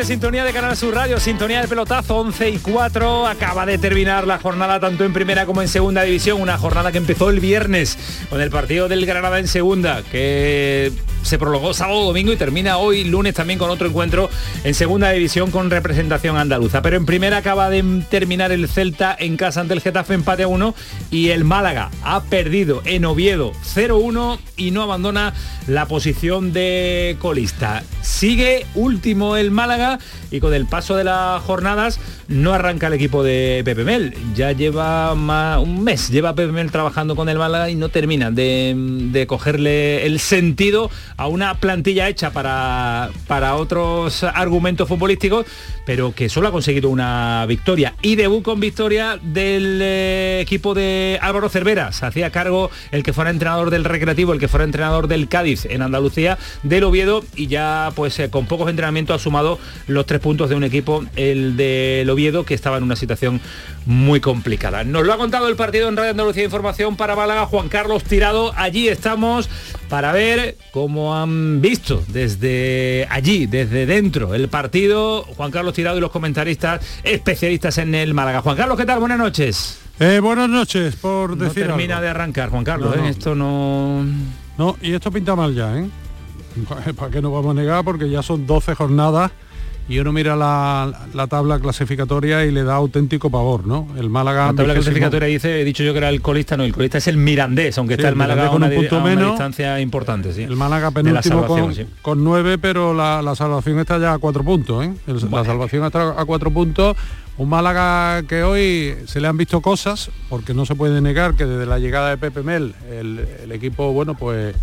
Sintonía de Canal Sur Radio, sintonía de pelotazo 11 y 4. Acaba de terminar la jornada tanto en primera como en segunda división. Una jornada que empezó el viernes con el partido del Granada en segunda, que se prolongó sábado, domingo y termina hoy lunes también con otro encuentro en segunda división con representación andaluza. Pero en primera acaba de terminar el Celta en casa ante el Getafe empate a 1 y el Málaga ha perdido en Oviedo 0-1 y no abandona la posición de colista. Sigue último el Málaga y con el paso de las jornadas no arranca el equipo de Pepe Mel. Ya lleva un mes, lleva Pepe Mel trabajando con el Málaga y no termina de, cogerle el sentido una plantilla hecha para, para otros argumentos futbolísticos, pero que solo ha conseguido una victoria. Y debut con victoria del eh, equipo de Álvaro Cervera. Se hacía cargo el que fuera entrenador del Recreativo, el que fuera entrenador del Cádiz en Andalucía, del Oviedo, y ya pues eh, con pocos entrenamientos ha sumado los tres puntos de un equipo, el del Oviedo, que estaba en una situación muy complicada. Nos lo ha contado el partido en Radio Andalucía Información para Málaga, Juan Carlos Tirado. Allí estamos para ver cómo han visto desde allí, desde dentro, el partido. Juan Carlos Tirado y los comentaristas especialistas en el Málaga. Juan Carlos, ¿qué tal? Buenas noches. Eh, buenas noches, por no decir termina de arrancar, Juan Carlos. ¿eh? Esto no... No, y esto pinta mal ya, ¿eh? ¿Para qué nos vamos a negar? Porque ya son 12 jornadas y uno mira la, tabla clasificatoria y le da auténtico pavor, ¿no? El Málaga... La tabla clasificatoria dice, he dicho yo que era el colista, no, el colista es el Mirandés, aunque está el Málaga con un punto menos, distancia importante, sí. El Málaga penúltimo con, nueve, pero la, salvación está ya a cuatro puntos, ¿eh? La salvación está a cuatro puntos. Un Málaga que hoy se le han visto cosas, porque no se puede negar que desde la llegada de Pepe Mel el, el equipo, bueno, pues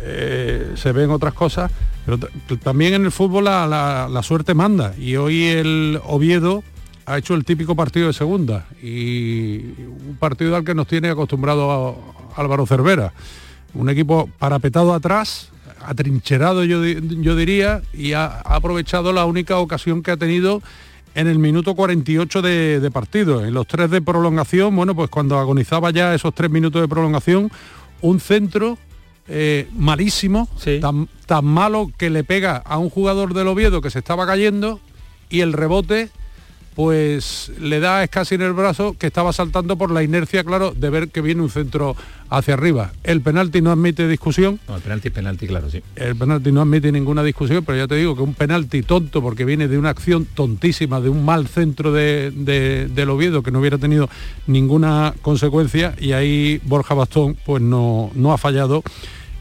eh, se ven otras cosas, pero también en el fútbol la, suerte manda y hoy el Oviedo ha hecho el típico partido de segunda y un partido al que nos tiene acostumbrado Álvaro Cervera. Un equipo parapetado atrás, atrincherado yo, diría, y ha, aprovechado la única ocasión que ha tenido en el minuto 48 de, de, partido. En los tres de prolongación, bueno, pues cuando agonizaba ya esos tres minutos de prolongación, un centro eh, malísimo, tan, tan malo que le pega a un jugador del Oviedo que se estaba cayendo y el rebote pues le da es casi en el brazo que estaba saltando por la inercia, claro, de ver que viene un centro hacia arriba. El penalti no admite discusión. No, el penalti es penalti, claro, sí. El penalti no admite ninguna discusión, pero ya te digo que un penalti tonto, porque viene de una acción tontísima, de un mal centro de, del Oviedo que no hubiera tenido ninguna consecuencia, y ahí Borja Bastón pues no, no ha fallado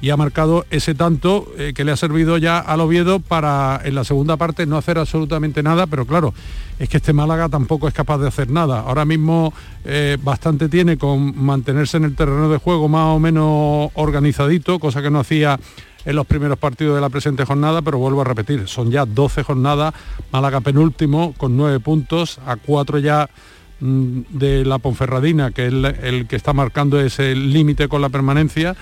y ha marcado ese tanto eh, que le ha servido ya al Oviedo para en la segunda parte no hacer absolutamente nada, pero claro, es que este Málaga tampoco es capaz de hacer nada. Ahora mismo eh, bastante tiene con mantenerse en el terreno de juego más o menos organizadito, cosa que no hacía en los primeros partidos de la presente jornada, pero vuelvo a repetir, son ya 12 jornadas, Málaga penúltimo con 9 puntos, a 4 ya mm, de la Ponferradina, que es el que está marcando ese límite con la permanencia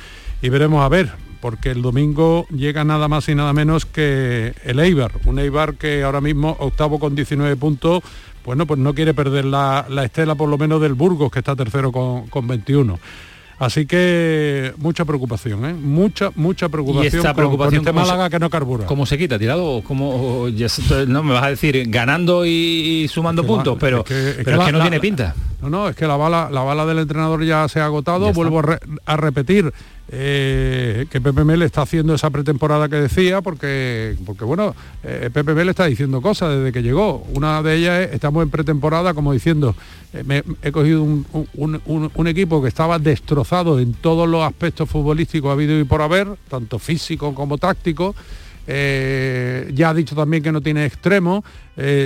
y veremos a ver, porque el domingo llega nada más y nada menos que el Eibar, un Eibar que ahora mismo octavo con 19 puntos, bueno, pues no quiere perder la, estela por lo menos del Burgos, que está tercero con, con 21. Así que mucha preocupación, ¿eh? mucha, mucha preocupación, ¿Y esta preocupación con, este Málaga que no carbura. ¿Cómo se quita? ¿Tirado? ¿Cómo, no me vas a decir ganando y, sumando puntos, pero, es que, no tiene pinta. No, no, es que la bala, la bala del entrenador ya se ha agotado, vuelvo a repetir, eh, que Pepe Mel está haciendo esa pretemporada que decía, porque, porque bueno, eh, Pepe Mel está diciendo cosas desde que llegó. Una de ellas es, estamos en pretemporada como diciendo, eh, he cogido un, equipo que estaba destrozado en todos los aspectos futbolísticos habido y por haber, tanto físico como táctico. ya ha dicho también que no tiene extremo,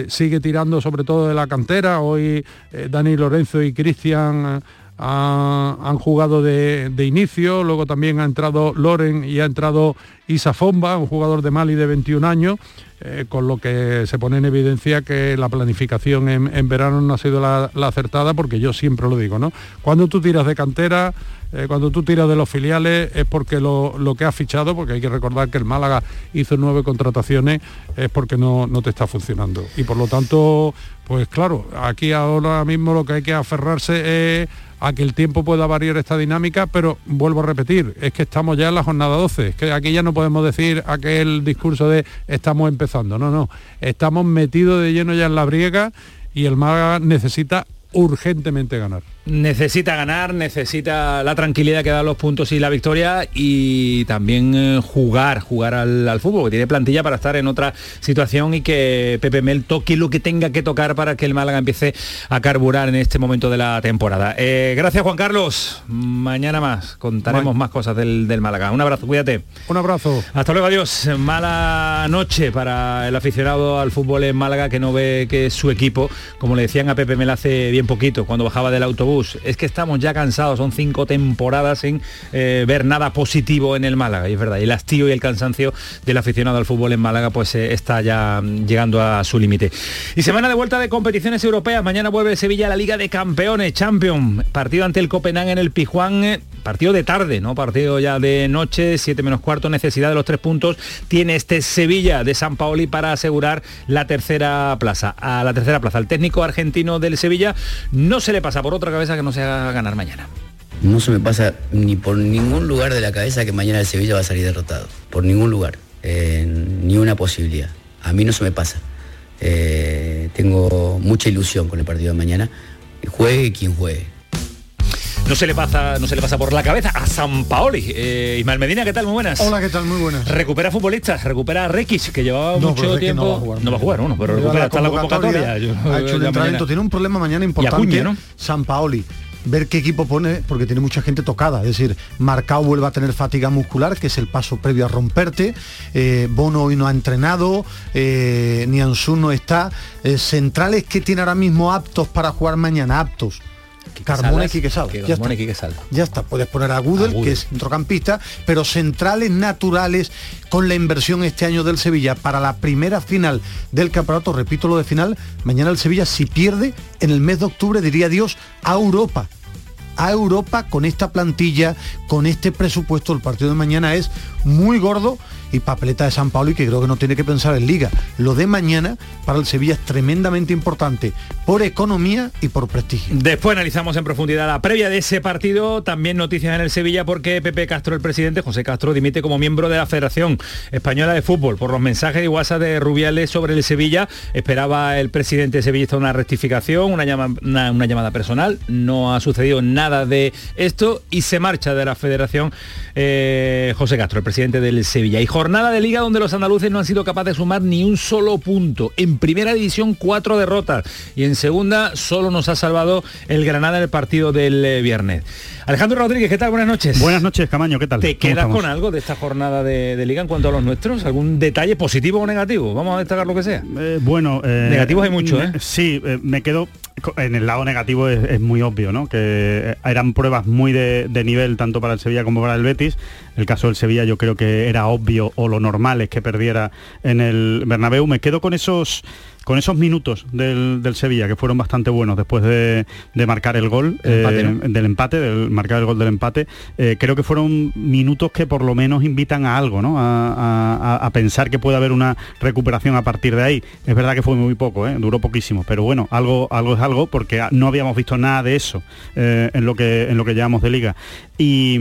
sigue tirando sobre todo de la cantera. Hoy Dani Lorenzo y Cristian han jugado de, inicio, luego también ha entrado Loren y ha entrado Isa Fomba, un jugador de Mali de 21 años, eh, con lo que se pone en evidencia que la planificación en, verano no ha sido la, acertada, porque yo siempre lo digo, ¿no? Cuando tú tiras de cantera, eh, cuando tú tiras de los filiales es porque lo, que has fichado, porque hay que recordar que el Málaga hizo nueve contrataciones, es porque no, no te está funcionando. Y por lo tanto, pues claro, aquí ahora mismo lo que hay que aferrarse es a que el tiempo pueda variar esta dinámica, pero vuelvo a repetir, es que estamos ya en la jornada 12, es que aquí ya no podemos decir aquel discurso de estamos empezando, no, no, estamos metidos de lleno ya en la briega y el Málaga necesita urgentemente ganar necesita ganar, necesita la tranquilidad que dan los puntos y la victoria y también eh, jugar, jugar al, fútbol, que tiene plantilla para estar en otra situación y que Pepe Mel toque lo que tenga que tocar para que el Málaga empiece a carburar en este momento de la temporada. Eh, gracias Juan Carlos, mañana más contaremos más cosas del, del, Málaga. Un abrazo, cuídate. Un abrazo. Hasta luego, adiós. Mala noche para el aficionado al fútbol en Málaga que no ve que su equipo, como le decían a Pepe Mel hace bien poquito, cuando bajaba del autobús, es que estamos ya cansados, son cinco temporadas sin eh, ver nada positivo en el Málaga, y es verdad, el hastío y el cansancio del aficionado al fútbol en Málaga pues eh, está ya llegando a su límite. Y semana de vuelta de competiciones europeas, mañana vuelve Sevilla a la Liga de Campeones, Champion, partido ante el Copenhague en el Pijuán, eh, partido de tarde, ¿no? Partido ya de noche, 7 menos cuarto, necesidad de los tres puntos, tiene este Sevilla de San Paoli para asegurar la tercera plaza. A la tercera plaza, el técnico argentino del Sevilla no se le pasa por otra cabeza que no se haga ganar mañana. No se me pasa ni por ningún lugar de la cabeza que mañana el Sevilla va a salir derrotado. Por ningún lugar. Eh, ni una posibilidad. A mí no se me pasa. Eh, tengo mucha ilusión con el partido de mañana. Juegue quien juegue no se le pasa, no se le pasa por la cabeza a San Paoli. Eh, Ismael Medina, ¿qué tal? Muy buenas. Hola, ¿qué tal? Muy buenas. Recupera futbolistas, recupera a Rekic, que llevaba mucho tiempo. No va a jugar, no va a jugar uno, pero recupera hasta la convocatoria. ha hecho un entrenamiento, tiene un problema mañana importante. ¿no? San Paoli ver qué equipo pone, porque tiene mucha gente tocada. Es decir, Marcao vuelve a tener fatiga muscular, que es el paso previo a romperte. Eh, Bono hoy no ha entrenado, eh, Nianzú no está. Eh, centrales que tiene ahora mismo aptos para jugar mañana, aptos. Carmona y Quique ya está, puedes poner a Gudel, que es centrocampista, pero centrales naturales con la inversión este año del Sevilla para la primera final del campeonato, repito lo de final, mañana el Sevilla si pierde en el mes de octubre diría Dios a Europa. A Europa con esta plantilla, con este presupuesto. El partido de mañana es muy gordo y papeleta de San Paulo y que creo que no tiene que pensar en liga. Lo de mañana para el Sevilla es tremendamente importante por economía y por prestigio. Después analizamos en profundidad la previa de ese partido, también noticias en el Sevilla porque Pepe Castro, el presidente, José Castro, dimite como miembro de la Federación Española de Fútbol por los mensajes de WhatsApp de Rubiales sobre el Sevilla. Esperaba el presidente sevillista una rectificación, una, una llamada personal. No ha sucedido nada de esto y se marcha de la Federación eh, José Castro, el presidente del Sevilla. Y jornada de liga donde los andaluces no han sido capaces de sumar ni un solo punto. En primera división cuatro derrotas y en segunda solo nos ha salvado el Granada en el partido del eh, viernes. Alejandro Rodríguez, ¿qué tal? Buenas noches. Buenas noches, Camaño, ¿qué tal? ¿Te quedas con algo de esta jornada de, liga en cuanto a los nuestros? ¿Algún detalle positivo o negativo? Vamos a destacar lo que sea. Eh, bueno, negativos hay mucho, ¿eh? Sí, me quedo en el lado negativo es, muy obvio, ¿no? Que eran pruebas muy de, nivel tanto para el Sevilla como para el Betis. El caso del Sevilla yo creo que era obvio o lo normal es que perdiera en el Bernabéu. Me quedo con esos con esos minutos del, Sevilla, que fueron bastante buenos después de, marcar el gol eh, del empate, del marcar el gol del empate, eh, creo que fueron minutos que por lo menos invitan a algo, ¿no? A, pensar que puede haber una recuperación a partir de ahí. Es verdad que fue muy poco, ¿eh? duró poquísimo, pero bueno, algo, algo es algo porque no habíamos visto nada de eso en, lo que, en lo que llevamos de liga. Y,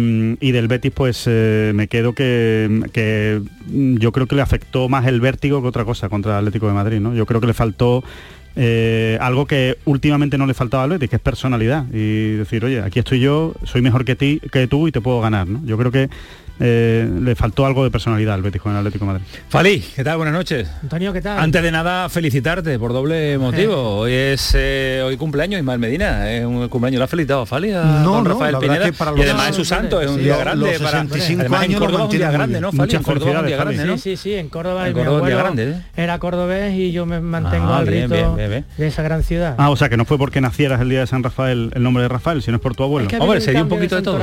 del Betis pues me quedo que, que, yo creo que le afectó más el vértigo que otra cosa contra el Atlético de Madrid, ¿no? Yo creo que le faltó eh, algo que últimamente no le faltaba al Betis, que es personalidad. Y decir, oye, aquí estoy yo, soy mejor que, ti, que tú y te puedo ganar. ¿no? Yo creo que eh, le faltó algo de personalidad al Betis con el Atlético de Madrid. Falí, ¿qué tal? Buenas noches. Antonio, ¿qué tal? Antes de nada, felicitarte por doble motivo. Hoy es eh, hoy cumpleaños Ismael Medina, es un cumpleaños. ¿Lo ha felicitado Fali a no, Rafael Pineda? y además es su santo, es un día grande. Para, además en Córdoba es un día grande, ¿no? Fali, en Córdoba es un día grande, ¿no? Sí, sí, en Córdoba, en Córdoba mi día grande, ¿eh? era cordobés y yo me mantengo ah, al rito de esa gran ciudad. Ah, o sea, que no fue porque nacieras el día de San Rafael el nombre de Rafael, sino es por tu abuelo. Hombre, se dio un poquito de todo.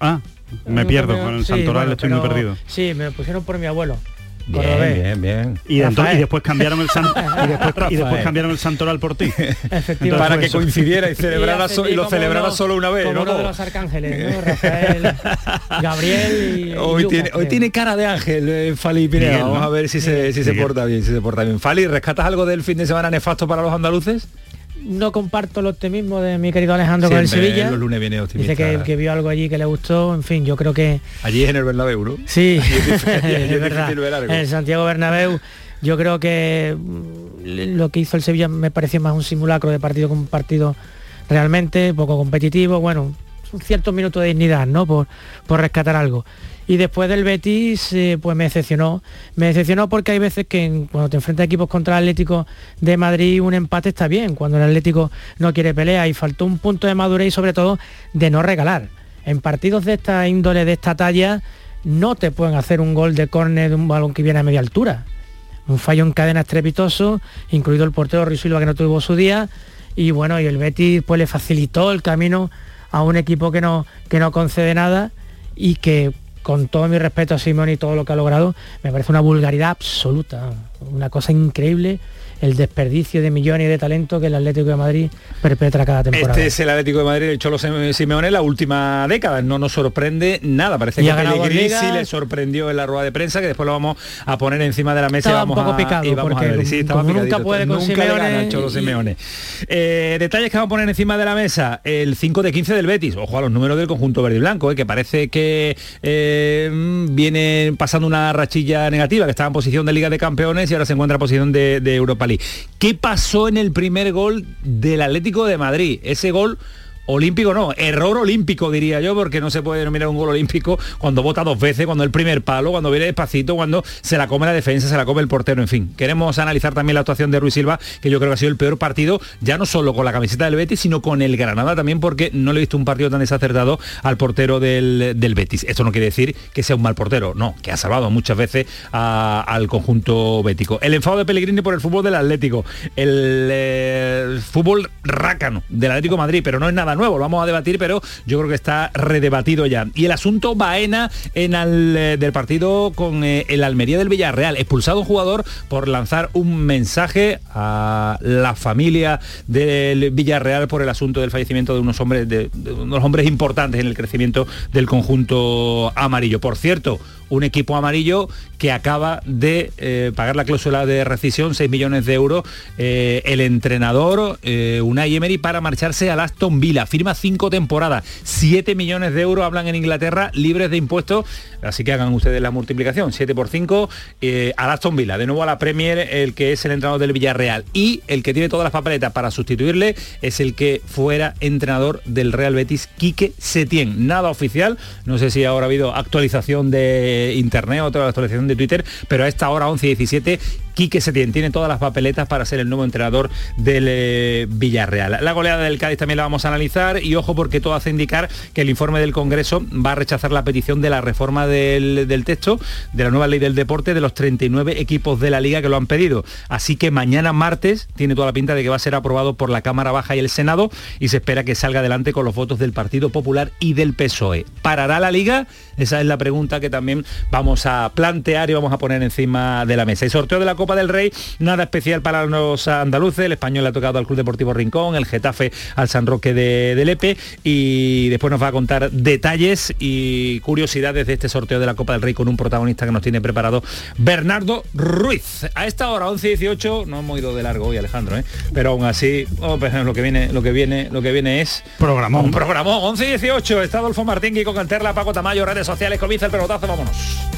Ah, me pierdo, con el Santoral estoy muy perdido. Sí, me pusieron por mi abuelo. Bien, bien, bien. Y, después cambiaron el y, después, cambiaron el santoral por ti. para que coincidiera y celebrara y, lo celebrara solo una vez, como ¿no? Uno de los arcángeles, ¿no? Rafael, Gabriel y hoy tiene hoy tiene cara de ángel eh, Fali Pineda. Vamos a ver si se si se porta bien, si se porta bien. Fali, ¿rescatas algo del fin de semana nefasto para los andaluces? No comparto el optimismo de mi querido Alejandro con el Sevilla. Los lunes viene optimista. Dice que, vio algo allí que le gustó. En fin, yo creo que... Allí en el Bernabéu, ¿no? Sí, es, verdad. En Santiago Bernabéu yo creo que mm, lo que hizo el Sevilla me pareció más un simulacro de partido con partido realmente poco competitivo. Bueno, un cierto minuto de dignidad, ¿no? Por, por rescatar algo. Y después del Betis, eh, pues me decepcionó. Me decepcionó porque hay veces que cuando te enfrentas a equipos contra el Atlético de Madrid, un empate está bien, cuando el Atlético no quiere pelea y faltó un punto de madurez y sobre todo de no regalar. En partidos de esta índole, de esta talla, no te pueden hacer un gol de córner de un balón que viene a media altura. Un fallo en cadena estrepitoso, incluido el portero Ruiz Silva que no tuvo su día. Y bueno, y el Betis pues le facilitó el camino a un equipo que no, que no concede nada y que con todo mi respeto a Simón y todo lo que ha logrado, me parece una vulgaridad absoluta, una cosa increíble el desperdicio de millones de talento que el Atlético de Madrid perpetra cada temporada. Este es el Atlético de Madrid, el Cholo Simeone, la última década. No nos sorprende nada. Parece que Pellegrini sí le sorprendió en la rueda de prensa, que después lo vamos a poner encima de la mesa. Estaba un poco picado, y vamos a ver. Sí, estaba nunca puede con nunca Simeone. Cholo Simeone. Eh, detalles que vamos a poner encima de la mesa. El 5 de 15 del Betis. Ojo a los números del conjunto verde y blanco, eh, que parece que eh, viene pasando una rachilla negativa, que estaba en posición de Liga de Campeones y ahora se encuentra en posición de, de Europa ¿Qué pasó en el primer gol del Atlético de Madrid? Ese gol olímpico no, error olímpico diría yo, porque no se puede denominar un gol olímpico cuando vota dos veces, cuando el primer palo, cuando viene despacito, cuando se la come la defensa, se la come el portero, en fin. Queremos analizar también la actuación de Ruiz Silva, que yo creo que ha sido el peor partido, ya no solo con la camiseta del Betis, sino con el Granada también, porque no le he visto un partido tan desacertado al portero del, Betis. Esto no quiere decir que sea un mal portero, no, que ha salvado muchas veces al conjunto bético. El enfado de Pellegrini por el fútbol del Atlético, el eh, fútbol rácano del Atlético Madrid, pero no es nada nuevo, lo vamos a debatir, pero yo creo que está redebatido ya. Y el asunto Baena en el eh, del partido con eh, el Almería del Villarreal. Expulsado un jugador por lanzar un mensaje a la familia del Villarreal por el asunto del fallecimiento de unos hombres, de unos hombres importantes en el crecimiento del conjunto amarillo. Por cierto, un equipo amarillo que acaba de eh, pagar la cláusula de rescisión, 6 millones de euros, eh, el entrenador eh, Unai Emery para marcharse al Aston Villa. Firma cinco temporadas, 7 millones de euros, hablan en Inglaterra, libres de impuestos, así que hagan ustedes la multiplicación, 7 por 5, al Aston Villa. De nuevo a la Premier, el que es el entrenador del Villarreal. Y el que tiene todas las papeletas para sustituirle es el que fuera entrenador del Real Betis, Quique Setién. Nada oficial, no sé si ahora ha habido actualización de internet, otra actualización de Twitter, pero a esta hora 11 y 17 Quique Setién tiene todas las papeletas para ser el nuevo entrenador del eh, Villarreal. La goleada del Cádiz también la vamos a analizar y ojo porque todo hace indicar que el informe del Congreso va a rechazar la petición de la reforma del, texto de la nueva ley del deporte de los 39 equipos de la liga que lo han pedido. Así que mañana martes tiene toda la pinta de que va a ser aprobado por la Cámara Baja y el Senado y se espera que salga adelante con los votos del Partido Popular y del PSOE. ¿Parará la liga? Esa es la pregunta que también vamos a plantear y vamos a poner encima de la mesa. El sorteo de la Copa del Rey, nada especial para los andaluces, el español le ha tocado al Club Deportivo Rincón, el Getafe al San Roque de, Lepe y después nos va a contar detalles y curiosidades de este sorteo de la Copa del Rey con un protagonista que nos tiene preparado Bernardo Ruiz. A esta hora, 11 y 18, no hemos ido de largo hoy Alejandro, ¿eh? pero aún así, oh, pues, lo que viene, lo que viene, lo que viene es programón. Un programón, 11 y 18, está Adolfo Martín y con Canterla, Paco Tamayo, redes sociales, comienza el pelotazo, vámonos.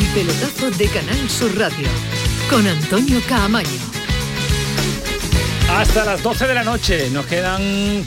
El pelotazo de Canal Sur Radio con Antonio Caamaño. Hasta las 12 de la noche nos quedan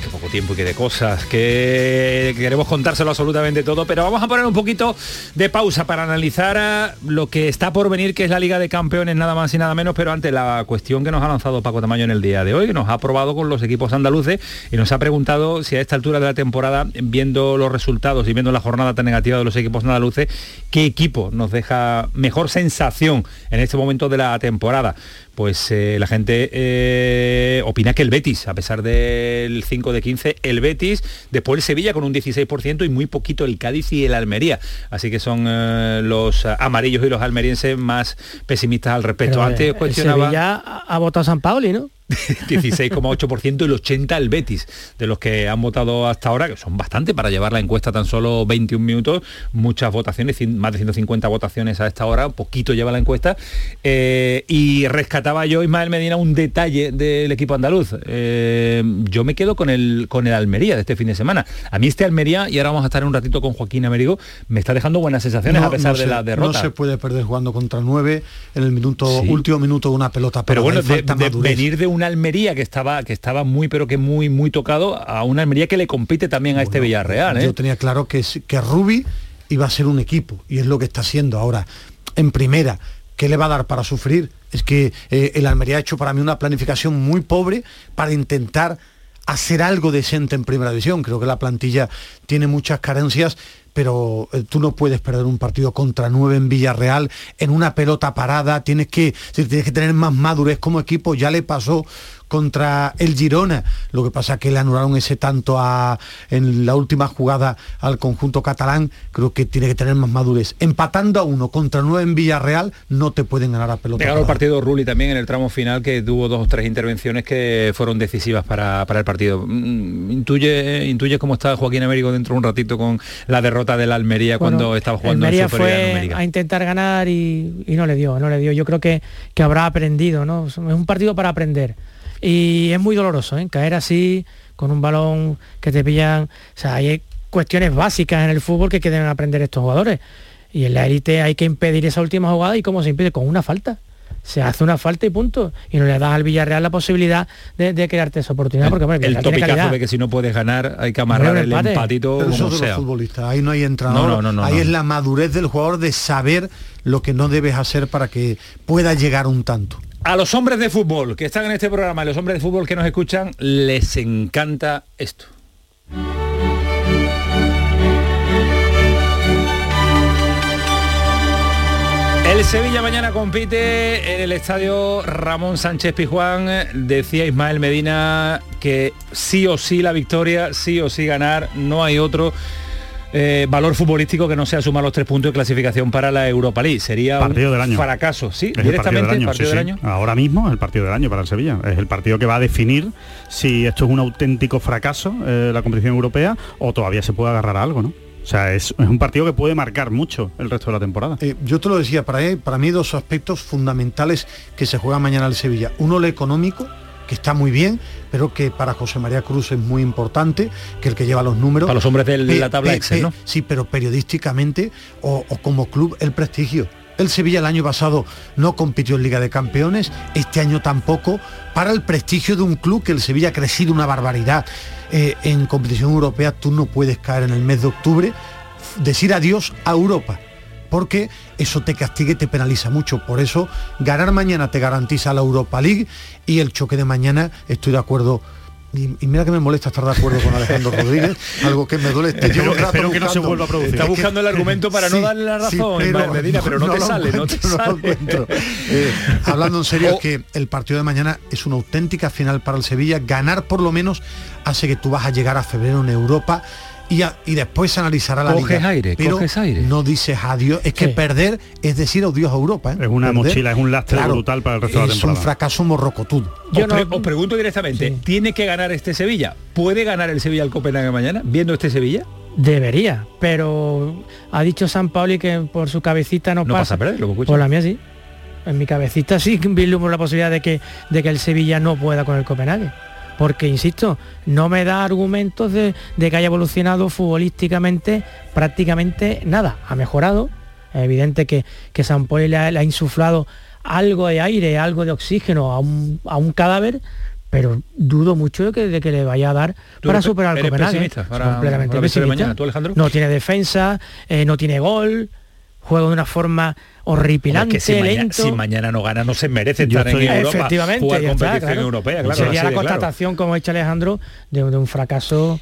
qué poco tiempo y qué de cosas, que queremos contárselo absolutamente todo, pero vamos a poner un poquito de pausa para analizar lo que está por venir, que es la Liga de Campeones, nada más y nada menos, pero ante la cuestión que nos ha lanzado Paco Tamayo en el día de hoy, que nos ha probado con los equipos andaluces y nos ha preguntado si a esta altura de la temporada, viendo los resultados y viendo la jornada tan negativa de los equipos andaluces, qué equipo nos deja mejor sensación en este momento de la temporada pues eh, la gente eh, opina que el Betis, a pesar del 5 de 15, el Betis, después el Sevilla con un 16% y muy poquito el Cádiz y el Almería. Así que son eh, los amarillos y los almerienses más pesimistas al respecto. Antes cuestionaba... Sevilla ha votado San Pauli, ¿no? 16,8% el 80 el Betis, de los que han votado hasta ahora, que son bastante para llevar la encuesta tan solo 21 minutos, muchas votaciones, más de 150 votaciones a esta hora, poquito lleva la encuesta, eh, y rescataba yo, Ismael Medina, un detalle del equipo andaluz. Eh, yo me quedo con el, con el Almería de este fin de semana. A mí este Almería, y ahora vamos a estar un ratito con Joaquín Américo, me está dejando buenas sensaciones a pesar de la derrota. No se puede perder jugando contra el 9 en el minuto último minuto de una pelota. Pero bueno, de, venir de un una Almería que estaba, que estaba muy, pero que muy, muy tocado, a una Almería que le compite también a este Villarreal. ¿eh? Yo tenía claro que, que Rubi iba a ser un equipo, y es lo que está haciendo ahora. En primera, ¿qué le va a dar para sufrir? Es que eh, el Almería ha hecho para mí una planificación muy pobre para intentar hacer algo decente en primera división. Creo que la plantilla tiene muchas carencias pero eh, tú no puedes perder un partido contra nueve en Villarreal en una pelota parada, tienes que, tienes que tener más madurez como equipo, ya le pasó contra el Girona. Lo que pasa es que le anularon ese tanto a, en la última jugada al conjunto catalán. Creo que tiene que tener más madurez. Empatando a uno contra nueve en Villarreal, no te pueden ganar a pelota. Pegaron el partido Rulli también en el tramo final que tuvo dos o tres intervenciones que fueron decisivas para, el partido. Mm, intuye, intuye cómo está Joaquín Américo dentro de un ratito con la derrota de la Almería cuando estaba jugando Almería fue a intentar ganar y, no le dio, no le dio. Yo creo que, que habrá aprendido, ¿no? Es un partido para aprender y es muy doloroso, ¿eh? caer así, con un balón que te pillan. O sea, hay cuestiones básicas en el fútbol que deben aprender estos jugadores. Y en la élite hay que impedir esa última jugada y cómo se impide, con una falta se hace una falta y punto. Y no le das al Villarreal la posibilidad de, crearte esa oportunidad. Porque, bueno, el, topicazo de que si no puedes ganar hay que amarrar el, empatito como sea. ahí no hay entrenador. No, ahí es la madurez del jugador de saber lo que no debes hacer para que pueda llegar un tanto. A los hombres de fútbol que están en este programa, a los hombres de fútbol que nos escuchan, les encanta esto. El Sevilla mañana compite en el estadio Ramón Sánchez Pijuán. Decía Ismael Medina que sí o sí la victoria, sí o sí ganar, no hay otro. Eh, valor futbolístico que no sea sumar los tres puntos de clasificación para la Europa League. Sería partido un fracaso, sí, directamente el partido del año. Ahora mismo es el partido del año para el Sevilla. Es el partido que va a definir si esto es un auténtico fracaso, eh, la competición europea, o todavía se puede agarrar a algo, ¿no? O sea, es, un partido que puede marcar mucho el resto de la temporada. Eh, yo te lo decía, para, para mí dos aspectos fundamentales que se juega mañana el Sevilla. Uno, el económico, que está muy bien, pero que para José María Cruz es muy importante, que el que lleva los números. Para los hombres de la tabla Excel, ¿no? Sí, pero periodísticamente o, o como club el prestigio. El Sevilla el año pasado no compitió en Liga de Campeones, este año tampoco, para el prestigio de un club que el Sevilla ha crecido una barbaridad. Eh, en competición europea tú no puedes caer en el mes de octubre, decir adiós a Europa porque eso te castiga y te penaliza mucho. Por eso, ganar mañana te garantiza la Europa League y el choque de mañana, estoy de acuerdo y, mira que me molesta estar de acuerdo con Alejandro Rodríguez, algo que me duele. Este espero, que no se vuelva a producir. Está buscando el argumento para no darle la razón, pero, Medina, pero no, te sale, no te sale. Eh, hablando en serio, es que el partido de mañana es una auténtica final para el Sevilla. Ganar por lo menos hace que tú vas a llegar a febrero en Europa y, después se analizará la coges aire, pero coges aire. no dices adiós. Es que perder es decir adiós a Europa. ¿eh? Es una mochila, es un lastre brutal para el resto de la temporada. Es un fracaso morrocotudo. Yo os, pregunto directamente, ¿tiene que ganar este Sevilla? ¿Puede ganar el Sevilla al Copenhague mañana, viendo este Sevilla? Debería, pero ha dicho San Pauli que por su cabecita no, no pasa. pasa a Por la mía sí. En mi cabecita sí vislumbro la posibilidad de que, de que el Sevilla no pueda con el Copenhague porque, insisto, no me da argumentos de, que haya evolucionado futbolísticamente prácticamente nada. Ha mejorado, es evidente que, que San Poli le ha, insuflado algo de aire, algo de oxígeno a un, cadáver, pero dudo mucho de que, le vaya a dar para superar al Copenhague. completamente pesimista. no tiene defensa, eh, no tiene gol, juega de una forma horripilante, que si lento. Mañana, si mañana no gana, no se merece estar en Europa, efectivamente, jugar competición europea. Claro, Sería la constatación, como ha dicho Alejandro, de, un fracaso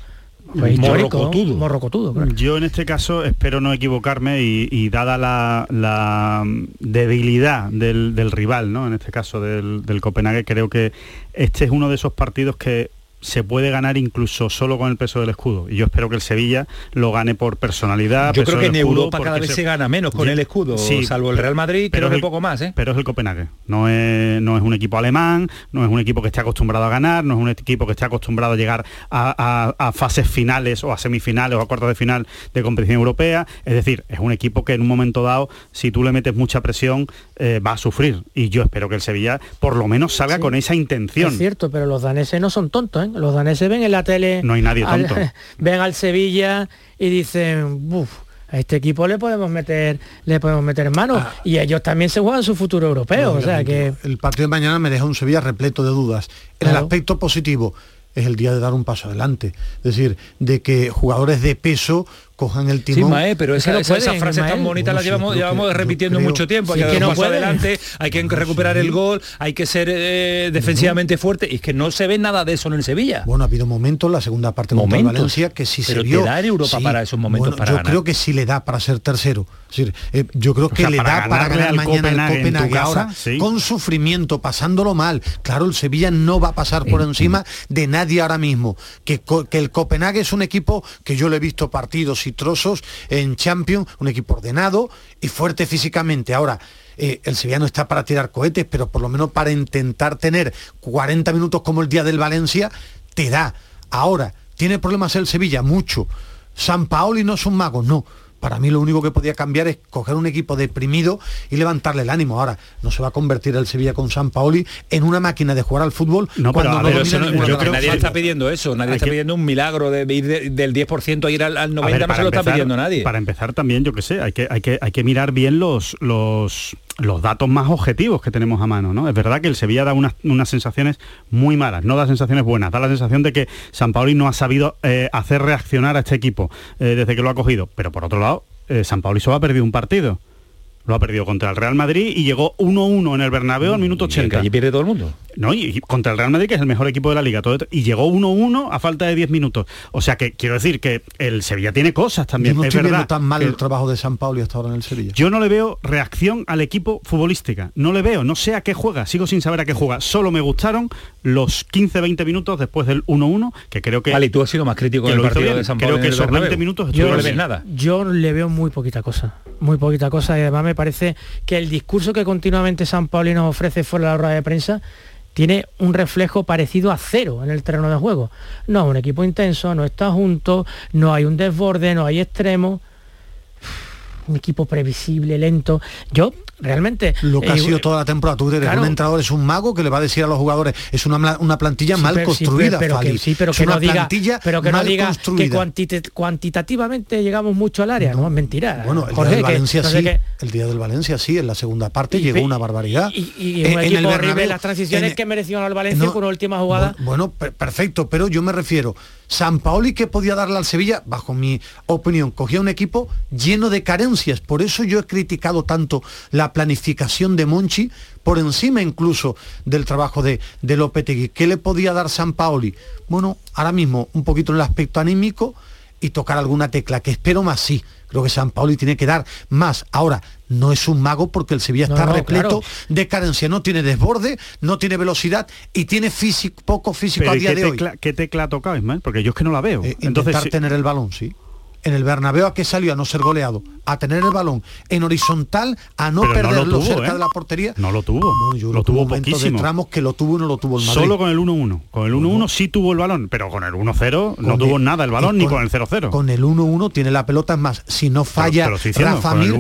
pues, morrocotudo. Yo en este caso espero no equivocarme y, dada la, debilidad del, rival, ¿no? en este caso del, del Copenhague, creo que este es uno de esos partidos que se puede ganar incluso solo con el peso del escudo. Y yo espero que el Sevilla lo gane por personalidad. Yo creo que en Europa cada vez se... gana menos con el escudo, salvo el Real Madrid, pero creo que poco más. ¿eh? Pero es el Copenhague. No es, no es un equipo alemán, no es un equipo que esté acostumbrado a ganar, no es un equipo que esté acostumbrado a llegar a, fases finales o a semifinales o a cuartos de final de competición europea. Es decir, es un equipo que en un momento dado, si tú le metes mucha presión, eh, va a sufrir. Y yo espero que el Sevilla por lo menos salga con esa intención. Es cierto, pero los daneses no son tontos. ¿eh? Los daneses ven en la tele... No hay nadie tonto. ven al Sevilla y dicen, Buf, a este equipo le podemos meter le podemos meter mano ah. y ellos también se juegan su futuro europeo o sea que el partido de mañana me deja un Sevilla repleto de dudas. En el aspecto positivo es el día de dar un paso adelante. Es decir de que jugadores de peso cojan el timón. Sí, Mae, pero esa, frase tan bonita la llevamos, llevamos repitiendo mucho tiempo. Hay que, no paso adelante, hay que recuperar el gol, hay que ser eh, defensivamente fuerte. Y es que no se ve nada de eso en el Sevilla. Bueno, ha habido momentos en la segunda parte de Valencia que sí se vio. Te da en Europa para esos momentos para Yo creo que sí le da para ser tercero. Eh, yo creo que le da para ganar mañana el Copenhague ahora, con sufrimiento, pasándolo mal. Claro, el Sevilla no va a pasar por encima de nadie ahora mismo. Que, que el Copenhague es un equipo que yo le he visto partidos trozos en Champions, un equipo ordenado y fuerte físicamente. Ahora, eh, el Sevilla no está para tirar cohetes, pero por lo menos para intentar tener 40 minutos como el día del Valencia, te da. Ahora, ¿tiene problemas el Sevilla? Mucho. San Paoli no es un mago, no para mí lo único que podía cambiar es coger un equipo deprimido y levantarle el ánimo. Ahora, no se va a convertir el Sevilla con San Paoli en una máquina de jugar al fútbol no, cuando no, yo creo que nadie está pidiendo eso, nadie está pidiendo un milagro de ir del 10% a ir al, 90%, no se lo está pidiendo nadie. Para empezar también, yo que sé, hay que, hay que, hay que mirar bien los, los los datos más objetivos que tenemos a mano, ¿no? Es verdad que el Sevilla da unas, sensaciones muy malas, no da sensaciones buenas, da la sensación de que San Paoli no ha sabido eh, hacer reaccionar a este equipo eh, desde que lo ha cogido, pero por otro lado, eh, San Paoli solo ha perdido un partido lo ha perdido contra el Real Madrid y llegó 1-1 en el Bernabéu al minuto 80. Y allí pierde todo el mundo. No, y, contra el Real Madrid, que es el mejor equipo de la liga. Todo, y llegó 1-1 a falta de 10 minutos. O sea que quiero decir que el Sevilla tiene cosas también. no es estoy verdad tan mal el trabajo de San Paulo y hasta ahora en el Sevilla. Yo no le veo reacción al equipo futbolística. No le veo, no sé a qué juega. Sigo sin saber a qué juega. Solo me gustaron los 15-20 minutos después del 1-1, que creo que... Vale, tú has sido más crítico del partido de San Paulo. Creo que esos 20 minutos yo no le ves nada. Yo le veo muy poquita cosa. Muy poquita cosa. Y además me parece que el discurso que continuamente San Pauli nos ofrece fuera de la rueda de prensa tiene un reflejo parecido a cero en el terreno de juego. No, un equipo intenso, no está junto, no hay un desborde, no hay extremo. Un equipo previsible, lento. Yo realmente lo que ha sido toda la temporada tú eres un entrenador es un mago que le va a decir a los jugadores es una, una plantilla mal construida pero, que, sí pero que no diga pero que no diga que cuantitativamente llegamos mucho al área no. es mentira. Bueno el día del Valencia sí el día del Valencia sí en la segunda parte llegó una barbaridad. y, un equipo horrible las transiciones que mereció al Valencia con una última jugada. bueno, perfecto pero yo me refiero San Paoli que podía darle al Sevilla, bajo mi opinión, cogía un equipo lleno de carencias. Por eso yo he criticado tanto la planificación de Monchi, por encima incluso del trabajo de, de Lopetegui. ¿Qué le podía dar San Paoli? Bueno, ahora mismo un poquito en el aspecto anímico y tocar alguna tecla, que espero más sí. Creo que San Paoli tiene que dar más. Ahora, no es un mago porque el Sevilla está repleto de carencia, no tiene desborde, no tiene velocidad y tiene físico, poco físico a día de hoy. ¿Qué tecla ha tocado, Ismael? Porque yo es que no la veo. Eh, Entonces, intentar tener el balón, sí en el Bernabéu a que salió a no ser goleado, a tener el balón en horizontal, a no perderlo cerca ¿eh? de la portería. No lo tuvo. lo tuvo poquísimo. de tramos que lo tuvo y no lo tuvo el Madrid. Solo con el 1-1. Con el 1-1 sí tuvo el balón, pero con el 1-0 no tuvo nada el balón ni con el 0-0. Con el 1-1 tiene la pelota es más, si no falla pero, Rafa Mir,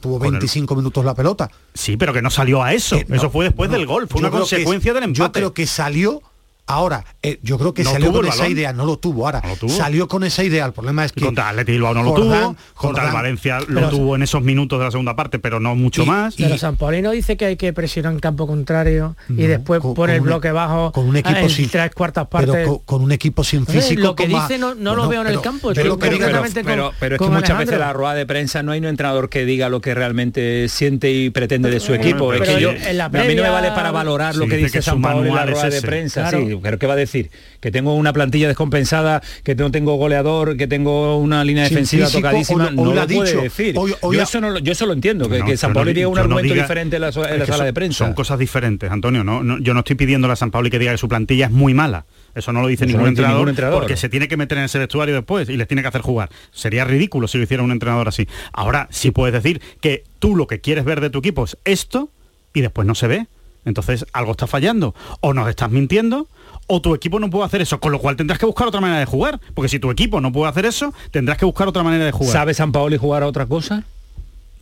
tuvo 25 minutos la pelota. Sí, pero que no salió a eso. eso fue después del gol, fue una consecuencia del empate. Yo creo que salió Ahora, eh, yo creo que salió con esa idea, no lo tuvo. Ahora, salió con esa idea. El problema es que. Contra Atleti Bilbao no lo tuvo, contra el Valencia lo tuvo en esos minutos de la segunda parte, pero no mucho más. Pero San Paulino dice que hay que presionar en campo contrario y después por el bloque bajo con un equipo sin tres cuartas partes. Pero con, un equipo sin físico. Lo que dice no, lo veo en el campo. Pero, pero, es que muchas veces la rueda de prensa no hay un entrenador que diga lo que realmente siente y pretende de su equipo. Es que yo, a mí no me vale para valorar lo que dice San Paolo en la rueda de prensa. Pero ¿qué va a decir? que tengo una plantilla descompensada, que no tengo goleador, que tengo una línea defensiva tocadísima, no lo puede decir. yo, eso no, yo eso lo entiendo, que, que San Pauli diga un argumento diferente en la, sala de prensa. Son cosas diferentes, Antonio. No, yo no estoy pidiendo a San Pauli que diga que su plantilla es muy mala. Eso no lo dice ningún, entrenador, porque se tiene que meter en ese vestuario después y les tiene que hacer jugar. Sería ridículo si lo hiciera un entrenador así. Ahora sí puedes decir que tú lo que quieres ver de tu equipo es esto y después no se ve. Entonces algo está fallando. O nos estás mintiendo o tu equipo no puede hacer eso, con lo cual tendrás que buscar otra manera de jugar, porque si tu equipo no puede hacer eso, tendrás que buscar otra manera de jugar. ¿Sabe San Paoli jugar a otra cosa?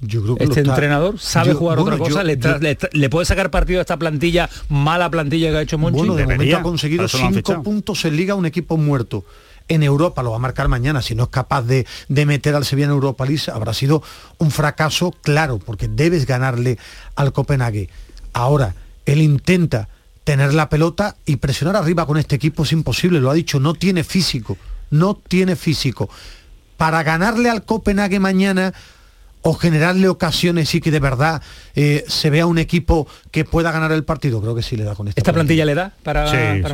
Yo creo que este entrenador sabe jugar otra cosa, le, puede sacar partido a esta plantilla, mala plantilla que ha hecho Monchi. Bueno, de momento ha conseguido cinco puntos en liga un equipo muerto. En Europa lo va a marcar mañana, si no es capaz de, de meter al Sevilla en Europa League, habrá sido un fracaso claro, porque debes ganarle al Copenhague. Ahora, él intenta tener la pelota y presionar arriba con este equipo es imposible, lo ha dicho, no tiene físico, no tiene físico. Para ganarle al Copenhague mañana o generarle ocasiones y que de verdad eh, se vea un equipo que pueda ganar el partido, creo que sí le da con esta. ¿Esta plantilla, le da para,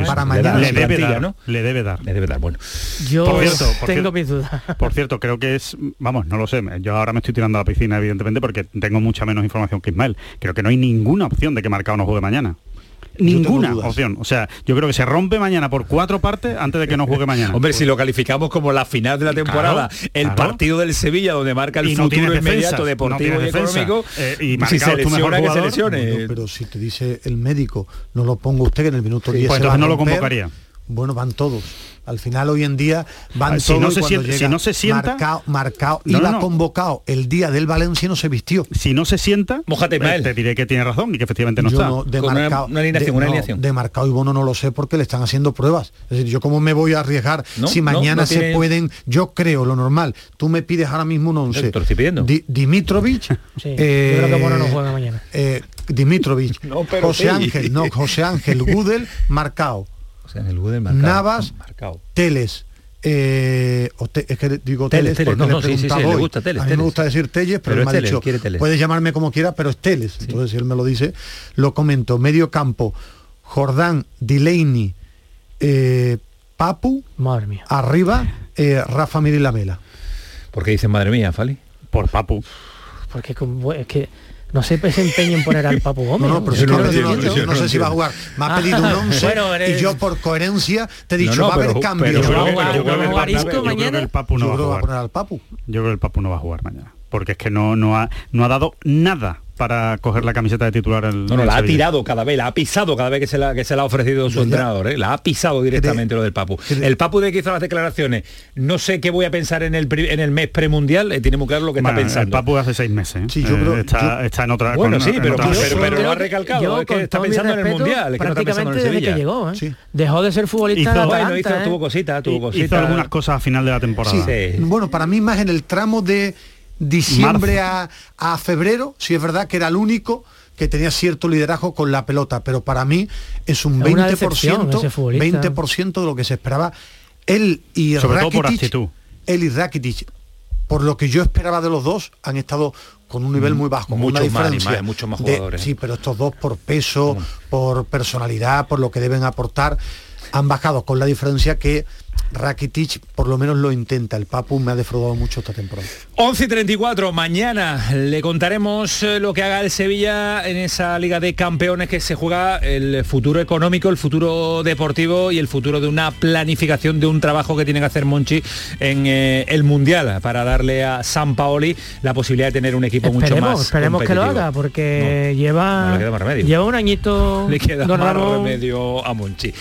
para, mañana? Le, debe dar, ¿no? Le debe dar. Le debe dar, bueno. Yo por cierto, tengo mis dudas. Por cierto, creo que es, vamos, no lo sé, yo ahora me estoy tirando a la piscina, evidentemente, porque tengo mucha menos información que Ismael. Creo que no hay ninguna opción de que Marcado no juegue mañana ninguna opción. O sea, yo creo que se rompe mañana por cuatro partes antes de que no juegue mañana. Hombre, si lo calificamos como la final de la temporada, el partido del Sevilla donde marca el futuro inmediato deportivo y económico, eh, y si se lesiona, que se lesione. pero si te dice el médico, no lo pongo usted que en el minuto 10 pues entonces no lo convocaría. Bueno, van todos. Al final hoy en día van si no se si no se sienta marcado, marcado iba convocado el día del Valencia y no se vistió. Si no se sienta, Mójate, eh, te diré que tiene razón y que efectivamente no está. de marcado, una, alineación, de, marcado y Bono no lo sé porque le están haciendo pruebas. Es decir, yo cómo me voy a arriesgar si mañana se pueden, yo creo lo normal. Tú me pides ahora mismo un 11. Dimitrovich, eh, creo que Bono no juega mañana. Eh, Dimitrovich, José Ángel, no, José Ángel Gudel, marcado. Navas, Teles. Eh, es que digo Teles, porque no, le sí, le gusta Teles, A mí me gusta decir Telles, pero, él me ha dicho, puedes llamarme como quiera, pero es Teles. Entonces, si él me lo dice, lo comento. Medio campo, Jordán, Delaney, eh, Papu, madre mía. arriba, eh, Rafa Mir y Lamela. ¿Por qué dicen madre mía, Fali? Por Papu. Porque es que no se empeño en poner al Papu Gómez. No, no, pero no, no, sé si va a jugar. Me ha pedido un 11 y yo por coherencia te he dicho, va a haber cambios. Yo creo que el Papu no va a jugar. Yo creo que el Papu no va a jugar mañana. Porque es que no, no, ha, no ha dado nada para coger la camiseta de titular. El, no, no, la ha tirado cada vez, la ha pisado cada vez que se la, que se la ha ofrecido su entrenador, ¿eh? la ha pisado directamente lo del Papu. El Papu de que hizo las declaraciones, no sé qué voy a pensar en el, en el mes premundial, eh, tiene muy claro lo que está pensando. El Papu hace seis meses. ¿eh? Sí, yo creo, está, está, en otra. Bueno, sí, pero, pero, lo ha recalcado, es que está pensando en el mundial, es que no está pensando en el desde que llegó, ¿eh? dejó de ser futbolista. Hizo, bueno, hizo, tuvo cositas, tuvo cositas. Hizo algunas cosas a final de la temporada. Bueno, para mí más en el tramo de diciembre a, febrero, si es verdad que era el único que tenía cierto liderazgo con la pelota, pero para mí es un 20%, 20 de lo que se esperaba. Él y Sobre Rakitic, por actitud. Él y Rakitic, por lo que yo esperaba de los dos, han estado con un nivel muy bajo, mucho una diferencia más, muchos más jugadores. sí, pero estos dos por peso, por personalidad, por lo que deben aportar, han bajado con la diferencia que Rakitic por lo menos lo intenta. El Papu me ha defraudado mucho esta temporada. 11 y 34, mañana le contaremos eh, lo que haga el Sevilla en esa Liga de Campeones que se juega el futuro económico, el futuro deportivo y el futuro de una planificación de un trabajo que tiene que hacer Monchi en eh, el Mundial para darle a San Paoli la posibilidad de tener un equipo mucho más Esperemos que lo haga porque lleva, lleva un añito le queda más remedio a Monchi.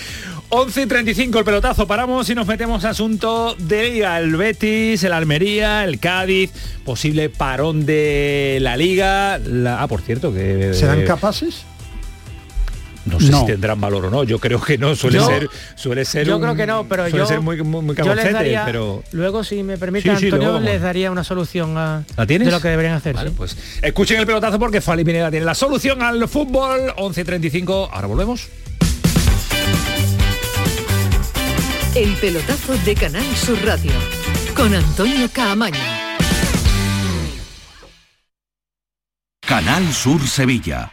11 y 35 el pelotazo, paramos y nos metemos a asunto de Liga, el Betis, el Almería, el Cádiz, posible parón de la Liga. ah, por cierto, que... ¿Serán capaces? No sé si tendrán valor o no, yo creo que no, suele ser suele ser Yo creo que no, pero suele ser muy, muy, pero luego si me permite Antonio les daría una solución a de lo que deberían hacer. Vale, pues escuchen el pelotazo porque Fali Pineda tiene la solución al fútbol 11:35. Ahora volvemos. El pelotazo de Canal Sur Radio con Antonio Caamaño. Canal Sur Sevilla.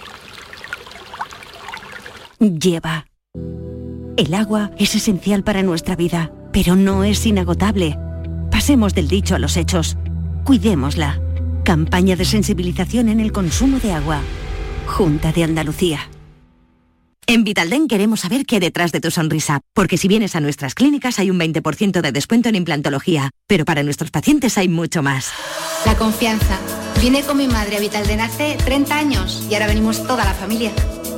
lleva. El agua es esencial para nuestra vida, pero no es inagotable. Pasemos del dicho a los hechos. Cuidémosla. Campaña de sensibilización en el consumo de agua. Junta de Andalucía. En Vitalden queremos saber qué hay detrás de tu sonrisa, porque si vienes a nuestras clínicas hay un 20% de descuento en implantología, pero para nuestros pacientes hay mucho más. La confianza. Vine con mi madre a Vitalden hace 30 años y ahora venimos toda la familia.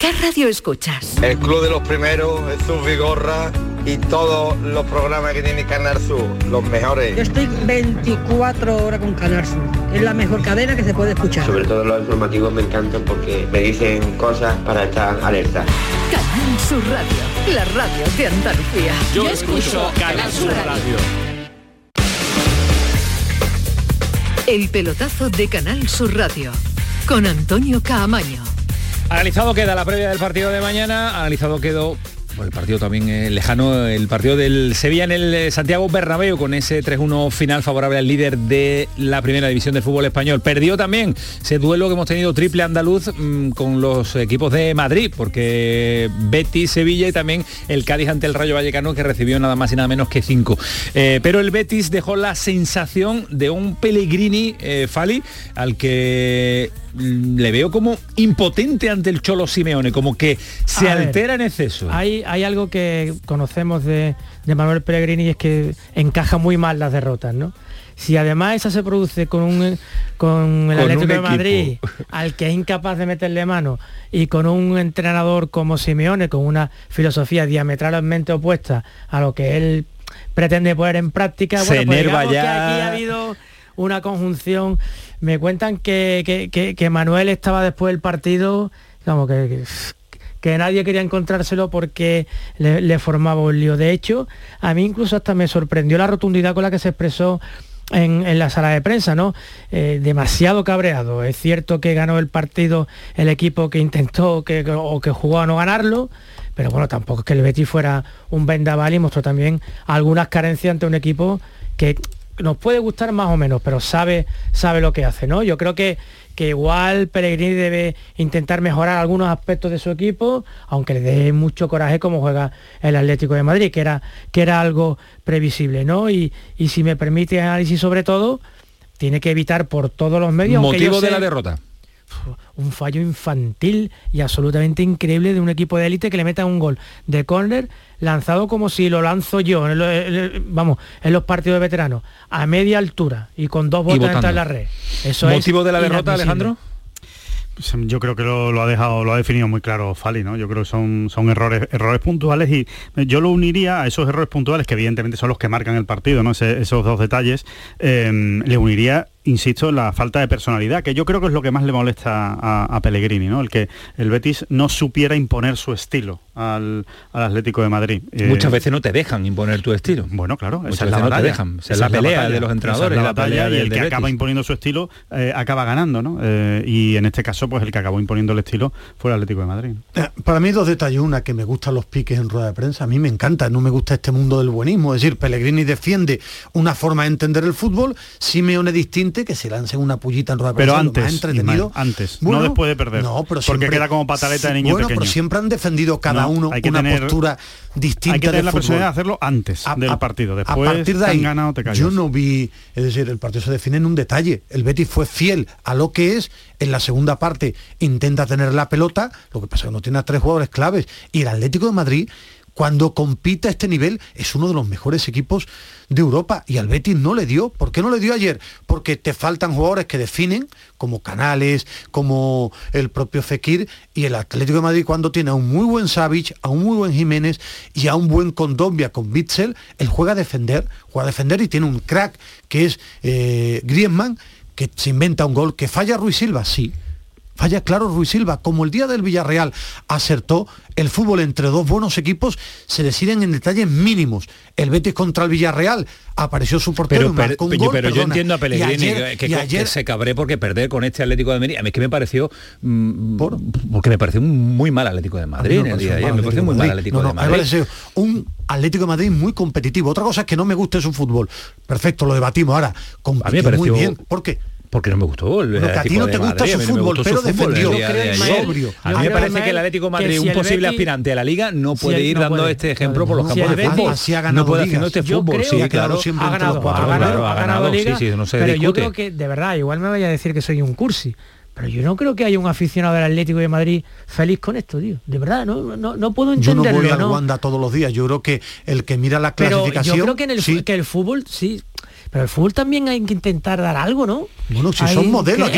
¿Qué radio escuchas? El Club de los Primeros, Jesús Vigorra y todos los programas que tiene Canal Sur, los mejores. Yo estoy 24 horas con Canal Sur. Es la mejor cadena que se puede escuchar. Sobre todo los informativos me encantan porque me dicen cosas para estar alerta. Canal Sur Radio, la radio de Andalucía. Yo, escucho Canal Sur Radio. El pelotazo de Canal Sur Radio con Antonio Caamaño. Analizado queda la previa del partido de mañana, analizado quedó el partido también eh, lejano, el partido del Sevilla en el eh, Santiago Bernabéu con ese 3-1 final favorable al líder de la primera división del fútbol español. Perdió también ese duelo que hemos tenido triple andaluz mm, con los equipos de Madrid, porque Betis, Sevilla y también el Cádiz ante el Rayo Vallecano que recibió nada más y nada menos que 5. Eh, pero el Betis dejó la sensación de un Pellegrini Fali al que le veo como impotente ante el Cholo Simeone, como que se altera en exceso. Hay, hay algo que conocemos de, Manuel Pellegrini y es que encaja muy mal las derrotas, ¿no? Si además esa se produce con un con el Atlético de Madrid, al que es incapaz de meterle mano, y con un entrenador como Simeone, con una filosofía diametralmente opuesta a lo que él pretende poner en práctica, se bueno, pues aquí ha habido una conjunción. Me cuentan que, que, Manuel estaba después del partido, como que que nadie quería encontrárselo porque le, formaba un lío. De hecho, a mí incluso hasta me sorprendió la rotundidad con la que se expresó en, la sala de prensa, ¿no? Eh, demasiado cabreado. Es cierto que ganó el partido el equipo que intentó que, o que jugó a no ganarlo, pero bueno, tampoco es que el Betis fuera un vendaval y mostró también algunas carencias ante un equipo que nos puede gustar más o menos, pero sabe, sabe lo que hace, ¿no? Yo creo que que igual Pellegrini debe intentar mejorar algunos aspectos de su equipo, aunque le dé mucho coraje como juega el Atlético de Madrid, que era, que era algo previsible, ¿no? Y, y si me permite análisis sobre todo, tiene que evitar por todos los medios... Motivo de la derrota un fallo infantil y absolutamente increíble de un equipo de élite que le meta un gol de córner lanzado como si lo lanzo yo, vamos, en los partidos de veteranos, a media altura y con dos botas en la red. Eso ¿Motivo de la derrota, Alejandro? Pues, em, yo creo que lo, ha dejado, lo ha definido muy claro Fali, ¿no? Yo creo que son, son errores, errores puntuales y yo lo uniría a esos errores puntuales que evidentemente son los que marcan el partido, ¿no? esos dos detalles, em, le uniría insisto, la falta de personalidad, que yo creo que es lo que más le molesta a, Pellegrini, ¿no? El que el Betis no supiera imponer su estilo al, Atlético de Madrid. Muchas eh, veces no te dejan imponer tu estilo. Bueno, claro, esa es la batalla. dejan. es la pelea de los entrenadores. la, batalla, y el que acaba imponiendo su estilo eh, acaba ganando, ¿no? Eh, y en este caso, pues el que acabó imponiendo el estilo fue el Atlético de Madrid. Para mí dos detalles. Una, que me gustan los piques en rueda de prensa. A mí me encanta, no me gusta este mundo del buenismo. Es decir, Pellegrini defiende una forma de entender el fútbol, Simeone que se lance una pullita en rueda Pero antes, entretenido. antes, no después de perder. No, pero porque queda como pataleta de niño bueno, pero siempre han defendido cada uno una postura distinta Hay que tener la posibilidad de hacerlo antes del partido. Después a partir de ahí, ganado, te yo no vi, es decir, el partido se define en un detalle. El Betis fue fiel a lo que es. En la segunda parte intenta tener la pelota, lo que pasa es que no tiene a tres jugadores claves. Y el Atlético de Madrid cuando compite a este nivel es uno de los mejores equipos de Europa y al Betis no le dio. ¿Por qué no le dio ayer? Porque te faltan jugadores que definen, como Canales, como el propio Fekir, y el Atlético de Madrid cuando tiene a un muy buen Savic, a un muy buen Jiménez y a un buen Condombia con Bitzel, él juega a defender, juega a defender y tiene un crack que es eh, Griezmann, que se inventa un gol, que falla Ruiz Silva, sí, Falla claro Ruiz Silva, como el día del Villarreal acertó, el fútbol entre dos buenos equipos se deciden en detalles mínimos. El Betis contra el Villarreal apareció su portero pero, pero yo entiendo a Pellegrini que, se cabré porque perder con este Atlético de Madrid, a mí es que me pareció mm, porque me pareció un muy mal Atlético de Madrid me pareció muy mal Atlético de Madrid. un Atlético de Madrid muy competitivo. Otra cosa es que no me guste su fútbol. Perfecto, lo debatimos ahora. a mí me pareció... muy bien. ¿Por qué? Porque no me gustó el a ti no te gusta su fútbol, pero defendió. sobrio. A mí me parece que el Atlético Madrid, un posible aspirante a la Liga, no puede ir dando este ejemplo por los campos de fútbol. No puede hacer este fútbol, sí, claro. Ha ganado, ha ganado Liga, pero yo creo que, de verdad, igual me vaya a decir que soy un cursi, pero yo no creo que haya un aficionado del Atlético de Madrid feliz con esto, tío. De verdad, no, no, no puedo entenderlo. Yo no voy al Wanda todos los días. Yo creo que el que mira la clasificación... yo creo que, en el, que el fútbol, sí, pero el fútbol también hay que intentar dar algo, ¿no? Bueno, si son modelos.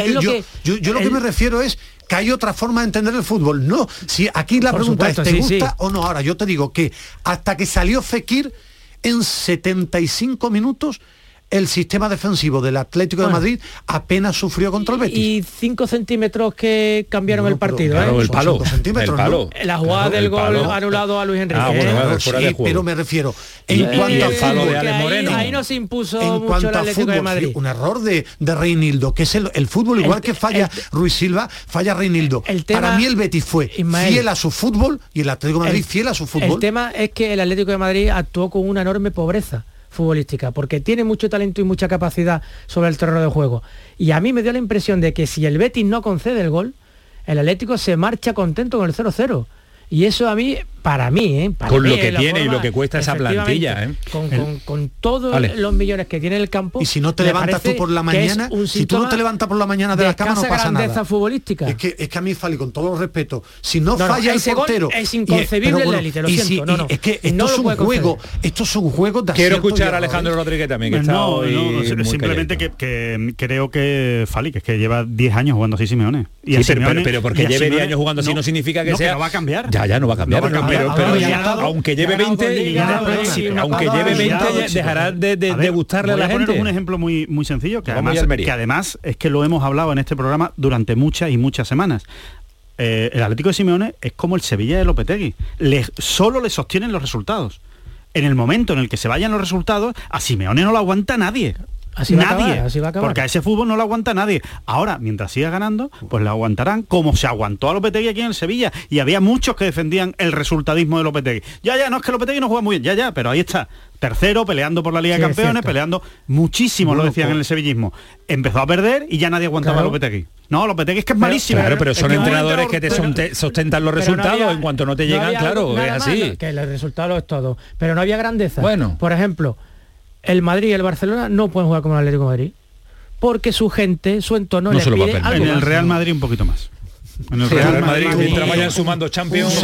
yo, lo que me refiero es que hay otra forma de entender el fútbol. No, si aquí la pregunta es, ¿te gusta o no? Ahora, yo te digo que hasta que salió Fekir, en 75 minutos el sistema defensivo del Atlético de Madrid apenas sufrió contra el Betis. Y 5 centímetros que cambiaron el partido. Claro, ¿eh? el palo. El palo. La jugada del gol anulado a Luis Enrique. Ah, bueno, ¿eh? pero me refiero. En cuanto al palo de Ale Moreno. Ahí, no se impuso en mucho el Atlético de Madrid. un error de, de Reinildo, que es el, fútbol, igual que falla Ruiz Silva, falla Reinildo. Para mí el Betis fue fiel a su fútbol y el Atlético de Madrid fiel a su fútbol. El tema es que el Atlético de Madrid actuó con una enorme pobreza futbolística, porque tiene mucho talento y mucha capacidad sobre el terreno de juego. Y a mí me dio la impresión de que si el Betis no concede el gol, el Atlético se marcha contento con el 0-0. Y eso a mí, para mí, ¿eh? con lo que tiene y lo que cuesta esa plantilla, ¿eh? con, todos los millones que tiene el campo. Y si no te levantas tú por la mañana, si tú no te levantas por la mañana de, la cama no pasa nada. futbolística. Es que, es que a mí, Fali, con todo el respeto, si no, falla el portero... es inconcebible en la élite, lo siento. no, no, es que esto es un juego, estos son juegos de Quiero escuchar a Alejandro Rodríguez también, que está no, simplemente que, creo que Fali, que es que lleva 10 años jugando así Simeone. Y pero, porque lleve 10 años jugando así no significa que sea... no va a cambiar. Ya, ya, no va a cambiar pero, aunque lleve 20, aunque lleve 20, dejará de, gustarle a la gente. un ejemplo muy, muy sencillo, que además, que además es que lo hemos hablado en este programa durante muchas y muchas semanas. Eh, el Atlético de Simeone es como el Sevilla de Lopetegui. Le, solo le sostienen los resultados. En el momento en el que se vayan los resultados, a Simeone no lo aguanta nadie. Así nadie, así va a porque a ese fútbol no lo aguanta nadie. Ahora, mientras siga ganando, pues lo aguantarán como se aguantó a Lopetegui aquí en el Sevilla. Y había muchos que defendían el resultadismo de Lopetegui. Ya, ya, no es que Lopetegui no juega muy bien, ya, ya, pero ahí está. Tercero, peleando por la Liga de Campeones, peleando muchísimo, lo decían en el sevillismo. Empezó a perder y ya nadie aguantaba a Lopetegui. No, Lopetegui es que es malísimo. Claro, pero son entrenadores que te sostentan los resultados en cuanto no te llegan, claro, es así. que el resultado es todo. Pero no había grandeza. Bueno. Por ejemplo, el Madrid y el Barcelona no pueden jugar como el Atlético de Madrid porque su gente, su entorno le pide algo En el Real Madrid un poquito más. En el Real, Madrid, mientras vayan sumando Champions,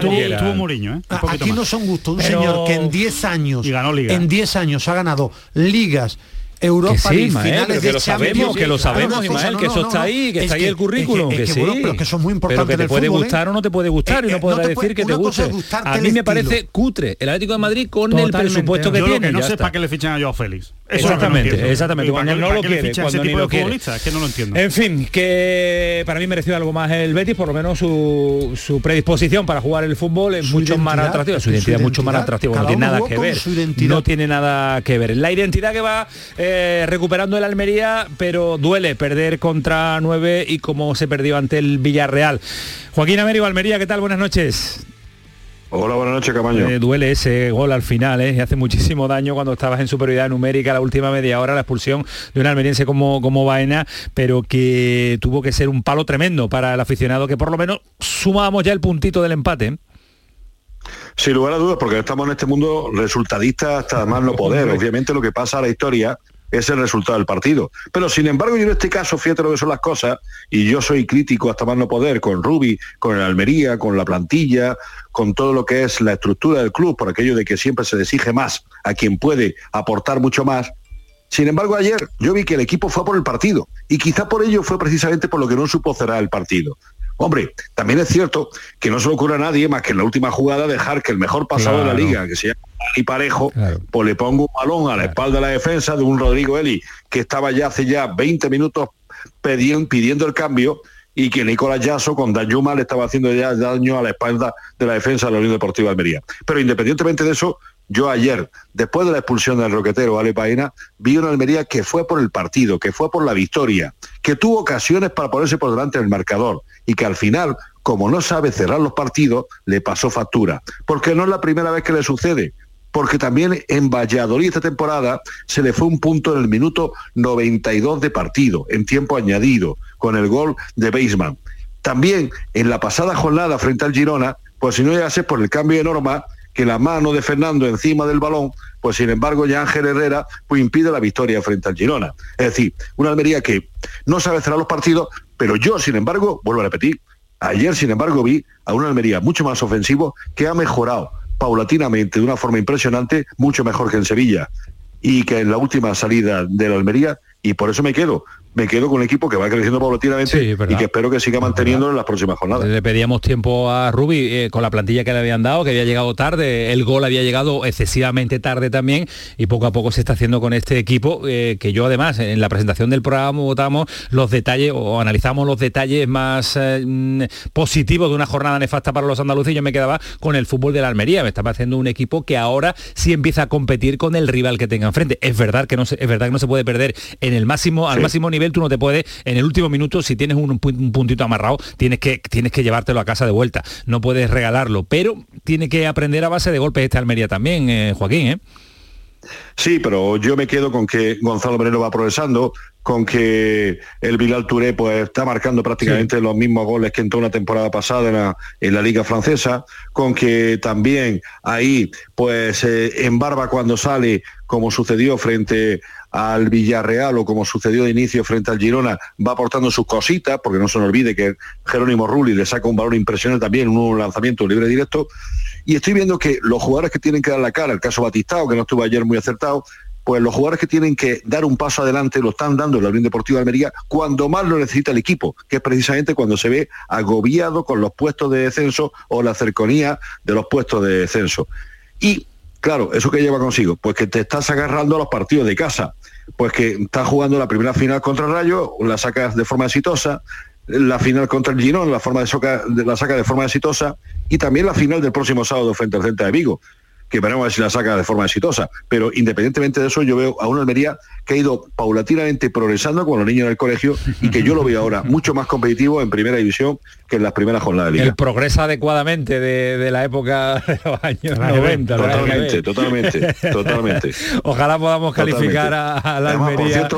tuvo, Mourinho, ¿eh? Aquí no son gustos. Un señor que en 10 años, en 10 años ha ganado ligas, Europa sí, finales que lo sabemos, que lo sabemos, Ismael, que eso está ahí, que está ahí el currículum, que, sí. pero que son muy importantes Pero que te puede gustar o no te puede gustar y no podrás decir que te guste. A mí me parece cutre el Atlético de Madrid con el presupuesto que tiene. no sé para qué le fichan a Joao Félix. Exactamente, exactamente. Cuando no lo quiere, cuando ni lo quiere. Es que no lo entiendo. En fin, que para mí mereció algo más el Betis, por lo menos su, predisposición para jugar el fútbol es mucho más atractiva, su identidad es mucho más atractiva, no tiene nada que ver. No tiene nada que ver. La identidad que va eh, recuperando el Almería, pero duele perder contra 9 y como se perdió ante el Villarreal. Joaquín Américo Almería, ¿qué tal? Buenas noches. Hola, buenas noches, Camaño. Eh, duele ese gol al final, ¿eh? hace muchísimo daño cuando estabas en superioridad numérica la última media hora, la expulsión de un almeriense como, como Baena, pero que tuvo que ser un palo tremendo para el aficionado, que por lo menos sumábamos ya el puntito del empate. Sin lugar a dudas, porque estamos en este mundo resultadista hasta más no poder. Obviamente lo que pasa a la historia es el resultado del partido. Pero sin embargo, yo en este caso, fíjate lo que son las cosas, y yo soy crítico hasta más no poder con Rubi, con el Almería, con la plantilla, con todo lo que es la estructura del club, por aquello de que siempre se exige más a quien puede aportar mucho más. Sin embargo, ayer yo vi que el equipo fue por el partido y quizá por ello fue precisamente por lo que no supo cerrar el partido. Hombre, también es cierto que no se le ocurre a nadie más que en la última jugada dejar que el mejor pasado de la liga, que se llama Ali Parejo, pues le ponga un balón a la espalda de la defensa de un Rodrigo Eli, que estaba ya hace ya 20 minutos pidiendo el cambio y que Nicolás Yasso con Dayuma le estaba haciendo ya daño a la espalda de la defensa de la Unión Deportiva de Almería. Pero independientemente de eso, yo ayer, después de la expulsión del roquetero Ale Paina, vi una Almería que fue por el partido, que fue por la victoria, que tuvo ocasiones para ponerse por delante del marcador y que al final, como no sabe cerrar los partidos, le pasó factura. Porque no es la primera vez que le sucede. porque también en Valladolid esta temporada se le fue un punto en el minuto 92 de partido, en tiempo añadido, con el gol de Beisman. También en la pasada jornada frente al Girona, pues si no llegase por el cambio de norma, que la mano de Fernando encima del balón, pues sin embargo ya Ángel Herrera pues impide la victoria frente al Girona. Es decir, una Almería que no sabe cerrar los partidos, pero yo, sin embargo, vuelvo a repetir, ayer, sin embargo, vi a una Almería mucho más ofensivo que ha mejorado paulatinamente de una forma impresionante, mucho mejor que en Sevilla y que en la última salida de la Almería, y por eso me quedo, me quedo con un equipo que va creciendo paulatinamente y que espero que siga manteniendo en las próximas jornadas. Le pedíamos tiempo a Rubi eh, con la plantilla que le habían dado, que había llegado tarde, el gol había llegado excesivamente tarde también y poco a poco se está haciendo con este equipo, eh, que yo además en la presentación del programa votamos los detalles o analizamos los detalles más eh, mm, positivos de una jornada nefasta para los andaluces y yo me quedaba con el fútbol de la Almería, me estaba haciendo un equipo que ahora sí empieza a competir con el rival que tenga enfrente. Es verdad que no se, es verdad que no se puede perder en el máximo, al máximo nivel tú no te puedes, en el último minuto, si tienes un, puntito amarrado, tienes que, tienes que llevártelo a casa de vuelta. No puedes regalarlo, pero tiene que aprender a base de golpes este Almería también, eh, Joaquín, ¿eh? Sí, pero yo me quedo con que Gonzalo Moreno va progresando, con que el Bilal Touré pues, está marcando prácticamente los mismos goles que entró una temporada pasada en la, en la Liga Francesa, con que también ahí pues eh, en barba cuando sale, como sucedió frente al Villarreal o como sucedió de inicio frente al Girona, va aportando sus cositas, porque no se nos olvide que Jerónimo Rulli le saca un valor impresionante también, un lanzamiento libre directo. Y estoy viendo que los jugadores que tienen que dar la cara, el caso Batistao, que no estuvo ayer muy acertado, pues los jugadores que tienen que dar un paso adelante lo están dando en la Unión Deportiva de Almería cuando más lo necesita el equipo, que es precisamente cuando se ve agobiado con los puestos de descenso o la cercanía de los puestos de descenso. Y claro, ¿eso que lleva consigo? Pues que te estás agarrando a los partidos de casa pues que está jugando la primera final contra Rayo, la saca de forma exitosa, la final contra el Girón, la, forma de, la saca de forma exitosa, y también la final del próximo sábado frente al Celta de Vigo, que veremos a ver si la saca de forma exitosa. Pero independientemente de eso, yo veo a una Almería que ha ido paulatinamente progresando con los niños en el colegio y que yo lo veo ahora mucho más competitivo en primera división que en las primeras jornadas de liga. El progresa adecuadamente de, la época de los años 90. Totalmente, totalmente, totalmente. Ojalá podamos calificar a, la Almería.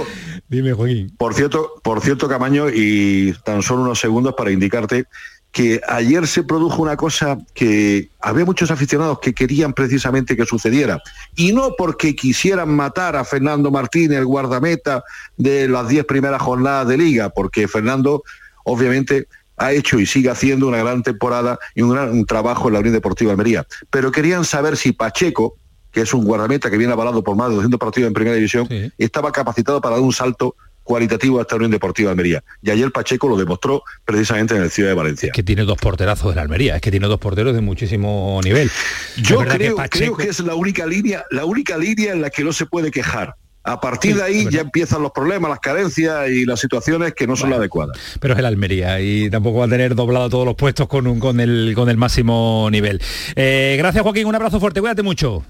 Dime, Joaquín. Por cierto, por cierto, Camaño, y tan solo unos segundos para indicarte que ayer se produjo una cosa que había muchos aficionados que querían precisamente que sucediera. Y no porque quisieran matar a Fernando Martínez, el guardameta de las diez primeras jornadas de liga, porque Fernando obviamente ha hecho y sigue haciendo una gran temporada y un gran trabajo en la Unión Deportiva Almería. Pero querían saber si Pacheco, que es un guardameta que viene avalado por más de 200 partidos en primera división, estaba capacitado para dar un salto cualitativo a esta Unión Deportiva de Almería. Y ayer Pacheco lo demostró precisamente en el Ciudad de Valencia. que tiene dos porterazos de la Almería, es que tiene dos porteros de muchísimo nivel. Yo creo que, creo que es la única línea, la única línea en la que no se puede quejar. A partir de ahí ya empiezan los problemas, las carencias y las situaciones que no son las adecuadas. Pero es el Almería y tampoco va a tener doblado todos los puestos con, un, con, el, con el máximo nivel. Eh, gracias Joaquín, un abrazo fuerte, cuídate mucho.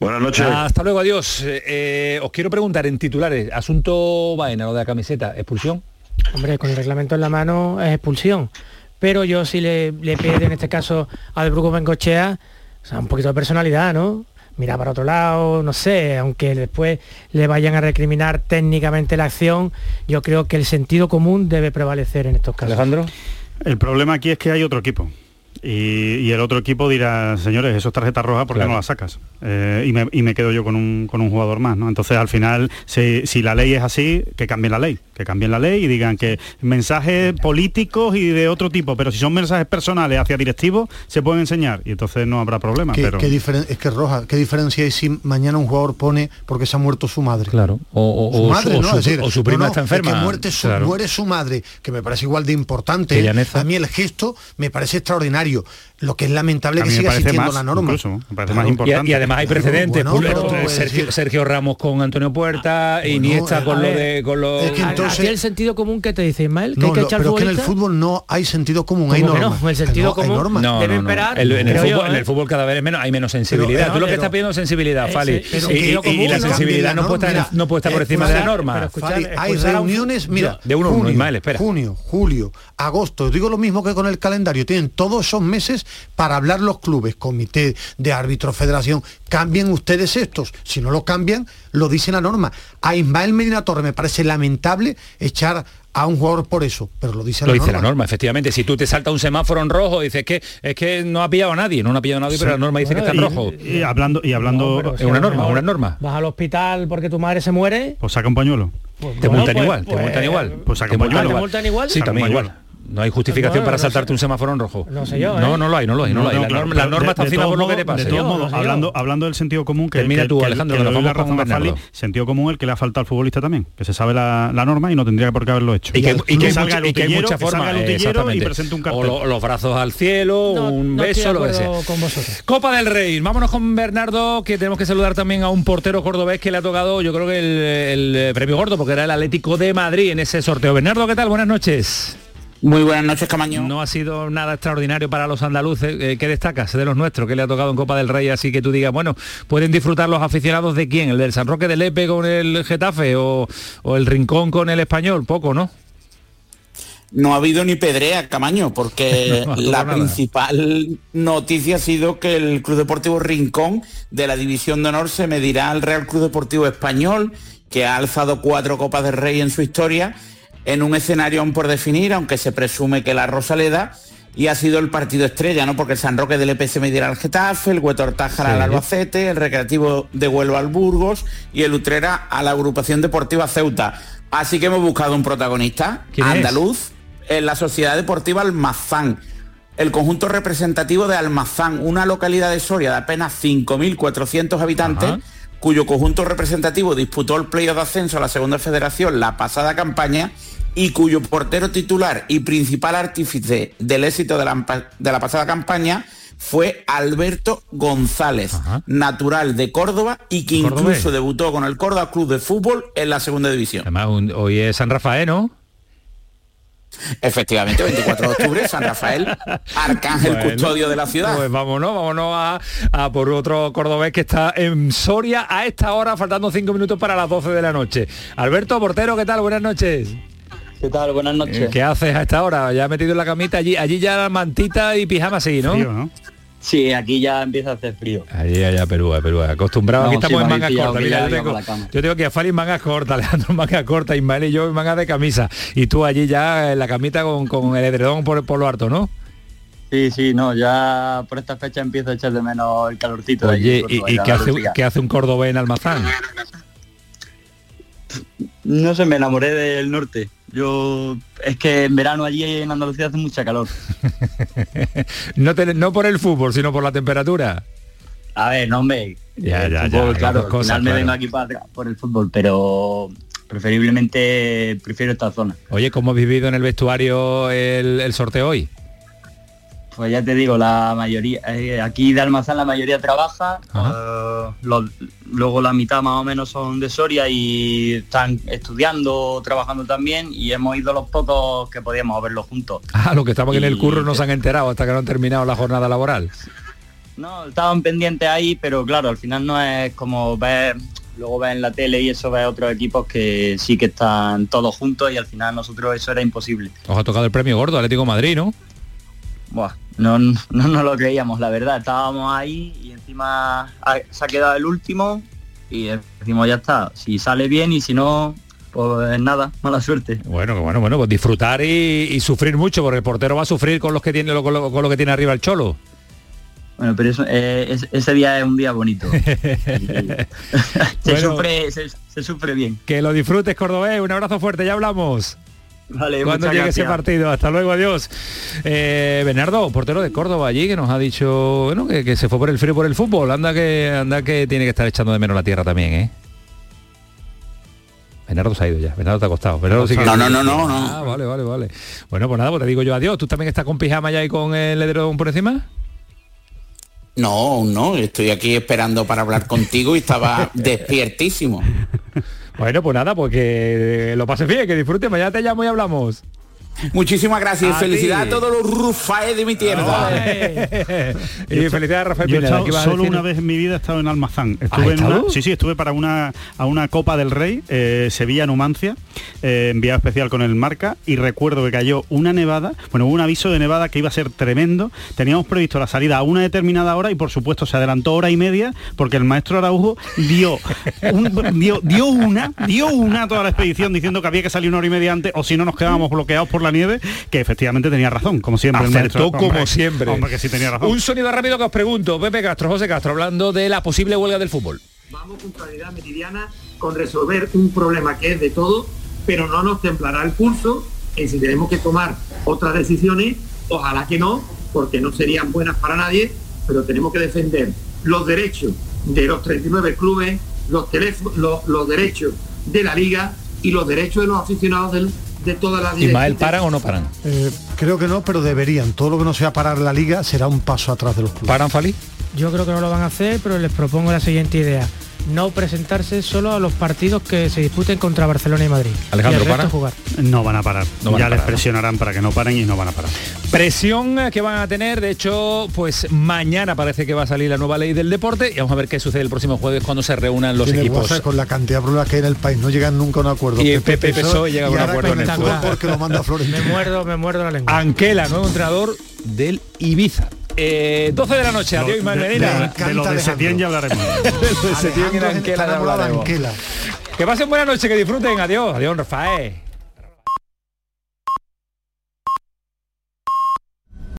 Buenas noches. Hasta luego, adiós. Eh, eh, os quiero preguntar en titulares, asunto vaina, lo de la camiseta, expulsión. Hombre, con el reglamento en la mano es expulsión. Pero yo sí le, le pido en este caso al Bruco Bengochea o sea, un poquito de personalidad, ¿no? Mira para otro lado, no sé, aunque después le vayan a recriminar técnicamente la acción, yo creo que el sentido común debe prevalecer en estos casos. Alejandro. El problema aquí es que hay otro equipo. Y, el otro equipo dirá, señores, eso es tarjeta roja, ¿por qué no la sacas? Eh, y, me, quedo yo con un, jugador más, ¿no? Entonces, al final, si, la ley es así, que cambien la ley, que cambien la ley y digan que mensajes políticos y de otro tipo, pero si son mensajes personales hacia directivos, se pueden enseñar y entonces no habrá problema. ¿Qué, pero... es que Roja, ¿qué diferencia hay si mañana un jugador pone porque se ha muerto su madre? Claro. O, su madre, ¿no? o su prima está enferma. Que muerte su, muere su madre, que me parece igual de importante. A mí el gesto me parece extraordinario lo que es lamentable que siga existiendo la norma. Y, además hay precedentes. Sergio, Ramos con Antonio Puerta, y Iniesta con lo de con lo... Es que entonces, el sentido común que te dice Ismael, que hay que echar pero que en el fútbol no hay sentido común, hay normas. No, el sentido común debe esperar. en, el fútbol, en el ¿eh? fútbol cada vez es menos, hay menos sensibilidad. Tú lo que estás pidiendo es sensibilidad, Fali. Y la sensibilidad no puede estar por encima de la norma. Hay reuniones, mira, de uno Ismael, espera. Junio, julio, agosto, digo lo mismo que con el calendario, tienen todos esos meses para hablar los clubes, comité de árbitros, federación, cambien ustedes estos. Si no lo cambian, lo dice la norma. A Ismael Medina Torre me parece lamentable echar a un jugador por eso, pero lo dice lo la dice norma. la norma, efectivamente. Si tú te salta un semáforo en rojo, dices que es que no ha pillado a nadie, no ha pillado a nadie, pero la norma dice que está en rojo. Y, hablando y hablando es una norma, una norma. Vas al hospital porque tu madre se muere. Pues saca un pañuelo. Pues, te multan igual, te multan igual. Pues saca un pañuelo. ¿Te multan igual? Sí, también igual. No hay justificación para saltarte un semáforo en rojo. No sé yo. No, no lo hay, no lo hay, no, lo hay. La, norma, la norma está encima por lo que te pasa. De todos modos, hablando, hablando del sentido común, que termina que, tú, que, Alejandro, que, doy la razón a Fali, sentido común el que le ha faltado al futbolista también, que se sabe la, la, norma y no tendría por qué haberlo hecho. Y que, y que, salga mucha, y que hay muchas formas y presente un cartel. O lo, los brazos al cielo, no, un beso, lo que sea. Con vosotros. Copa del Rey. Vámonos con Bernardo, que tenemos que saludar también a un portero cordobés que le ha tocado, yo creo que el, el premio gordo, porque era el Atlético de Madrid en ese sorteo. Bernardo, ¿qué tal? Buenas noches. Muy buenas noches, Camaño. No ha sido nada extraordinario para los andaluces. Eh, ¿Qué destacas de los nuestros que le ha tocado en Copa del Rey? Así que tú digas, bueno, ¿pueden disfrutar los aficionados de quién? ¿El del San Roque de Lepe con el Getafe o, o el Rincón con el Español? Poco, ¿no? No ha habido ni pedrea, Camaño, porque no la nada. principal noticia ha sido que el Club Deportivo Rincón de la División de Honor se medirá al Real Club Deportivo Español, que ha alzado cuatro Copas del Rey en su historia en un escenario aún por definir, aunque se presume que la Rosaleda, y ha sido el partido estrella, ¿no? Porque el San Roque del EPS medirá al Getafe, el Huetor Tájara sí. al Albacete, el Recreativo de Huelva al Burgos y el Utrera a la Agrupación Deportiva Ceuta. Así que hemos buscado un protagonista andaluz es? en la Sociedad Deportiva Almazán. El conjunto representativo de Almazán, una localidad de Soria de apenas 5.400 habitantes, Ajá. cuyo conjunto representativo disputó el playoff de ascenso a la Segunda Federación la pasada campaña y cuyo portero titular y principal artífice del éxito de la, de la pasada campaña fue Alberto González, Ajá. natural de Córdoba y que incluso Córdoba. debutó con el Córdoba Club de Fútbol en la segunda división. Además, un, hoy es San Rafael, ¿no? Efectivamente, 24 de octubre, San Rafael, Arcángel bueno, Custodio de la ciudad. Pues vámonos, vámonos a, a, por otro cordobés que está en Soria a esta hora, faltando cinco minutos para las 12 de la noche. Alberto Portero, ¿qué tal? Buenas noches. ¿Qué tal? Buenas noches. ¿Qué haces a esta hora? Ya metido en la camita, allí, allí ya mantita y pijama sí, ¿no? Frío, ¿no? Sí, aquí ya empieza a hacer frío. Allí, allá, Perú, Perú. Acostumbrado, no, aquí estamos sí, en mangas cortas. Mira, yo, tengo, yo tengo que a Fali en mangas cortas, Alejandro en mangas cortas, Ismael y yo en mangas de camisa. Y tú allí ya en la camita con, con el edredón por, por lo harto, ¿no? Sí, sí, no, ya por esta fecha empiezo a echar de menos el calorcito. Oye, ¿y, y qué, hace, qué hace un cordobés en Almazán? No sé, me enamoré del norte. Yo es que en verano allí en Andalucía hace mucha calor. no, te, no por el fútbol, sino por la temperatura. A ver, no hombre. Ya, ya, fútbol, ya, claro, cosas, al final me vengo aquí para por el fútbol, pero preferiblemente prefiero esta zona. Oye, ¿cómo has vivido en el vestuario el, el sorteo hoy? Pues ya te digo, la mayoría, eh, aquí de Almazán la mayoría trabaja, uh, los, luego la mitad más o menos son de Soria y están estudiando, trabajando también y hemos ido los pocos que podíamos verlos juntos. Ah, los que estaban y... en el curro no se han enterado hasta que no han terminado la jornada laboral. No, estaban pendientes ahí, pero claro, al final no es como ver, luego ves en la tele y eso ves otros equipos que sí que están todos juntos y al final nosotros eso era imposible. Os ha tocado el premio gordo, Atlético Madrid, ¿no? Buah, no, no lo creíamos, la verdad. Estábamos ahí y encima se ha quedado el último y decimos ya está. Si sale bien y si no, pues nada, mala suerte. Bueno, bueno, bueno, pues disfrutar y, y sufrir mucho, porque el portero va a sufrir con los que tiene con lo, con lo que tiene arriba el cholo. Bueno, pero eso, eh, es, ese día es un día bonito. se, bueno, sufre, se, se, sufre bien. Que lo disfrutes, Cordobés. Un abrazo fuerte, ya hablamos. Vale, Cuando llegue gracias. ese partido. Hasta luego, adiós. Eh, Bernardo, portero de Córdoba allí, que nos ha dicho bueno, que, que, se fue por el frío por el fútbol. Anda que anda que tiene que estar echando de menos la tierra también, ¿eh? Bernardo se ha ido ya, Bernardo te ha costado. Bernardo sí que no, no, no, no, no. Ah, vale, vale, vale. Bueno, pues nada, pues te digo yo adiós. ¿Tú también estás con pijama ya y con el edredón por encima? No, no, estoy aquí esperando para hablar contigo y estaba despiertísimo. Bueno, pues nada, pues que lo pases bien, que disfrutes, mañana te llamo y hablamos. Muchísimas gracias. A Felicidad a todos los Rufaes de mi tierra. y felicidades a Rafael Yo Pineda. Solo una vez en mi vida he estado en Almazán. Estuve en una, sí, sí, estuve para una, a una Copa del Rey, eh, Sevilla Numancia, eh, enviado especial con el marca y recuerdo que cayó una nevada, bueno, hubo un aviso de nevada que iba a ser tremendo, teníamos previsto la salida a una determinada hora y por supuesto se adelantó hora y media porque el maestro Araujo dio, dio, una, dio una a toda la expedición diciendo que había que salir una hora y media antes o si no nos quedábamos bloqueados por la nieve, que efectivamente tenía razón, como siempre. Acertó como siempre. Hombre, que sí tenía razón. Un sonido rápido que os pregunto, Pepe Castro, José Castro, hablando de la posible huelga del fútbol. Vamos con claridad meridiana con resolver un problema que es de todo, pero no nos templará el pulso en si tenemos que tomar otras decisiones, ojalá que no, porque no serían buenas para nadie, pero tenemos que defender los derechos de los 39 clubes, los, los, derechos de la liga y los derechos de los aficionados de todas las ¿Ismael paran o no paran? Eh, creo que no, pero deberían. Todo lo que no sea parar la liga será un paso atrás de los clubes. ¿Paran, Fali? Yo creo que no lo van a hacer, pero les propongo la siguiente idea no presentarse solo a los partidos que se disputen contra Barcelona y Madrid. Alejandro, ¿para? Jugar. No van a parar. ya les presionarán para que no paren y no van a parar. Presión que van a tener, de hecho, pues mañana parece que va a salir la nueva ley del deporte y vamos a ver qué sucede el próximo jueves cuando se reúnan los equipos. Con la cantidad de problemas que hay en el país, no llegan nunca a un acuerdo. Y Pepe, PSOE llega a un acuerdo en el porque lo manda Flores. Me muerdo, me muerdo la lengua. Anquela, nuevo entrenador del Ibiza. 12 eh, de la noche, adiós Ismael Medina. De, lo de Setién ya hablaremos. de Setién y Anquela, Que pasen buena noche, que disfruten. Adiós, adiós Rafael.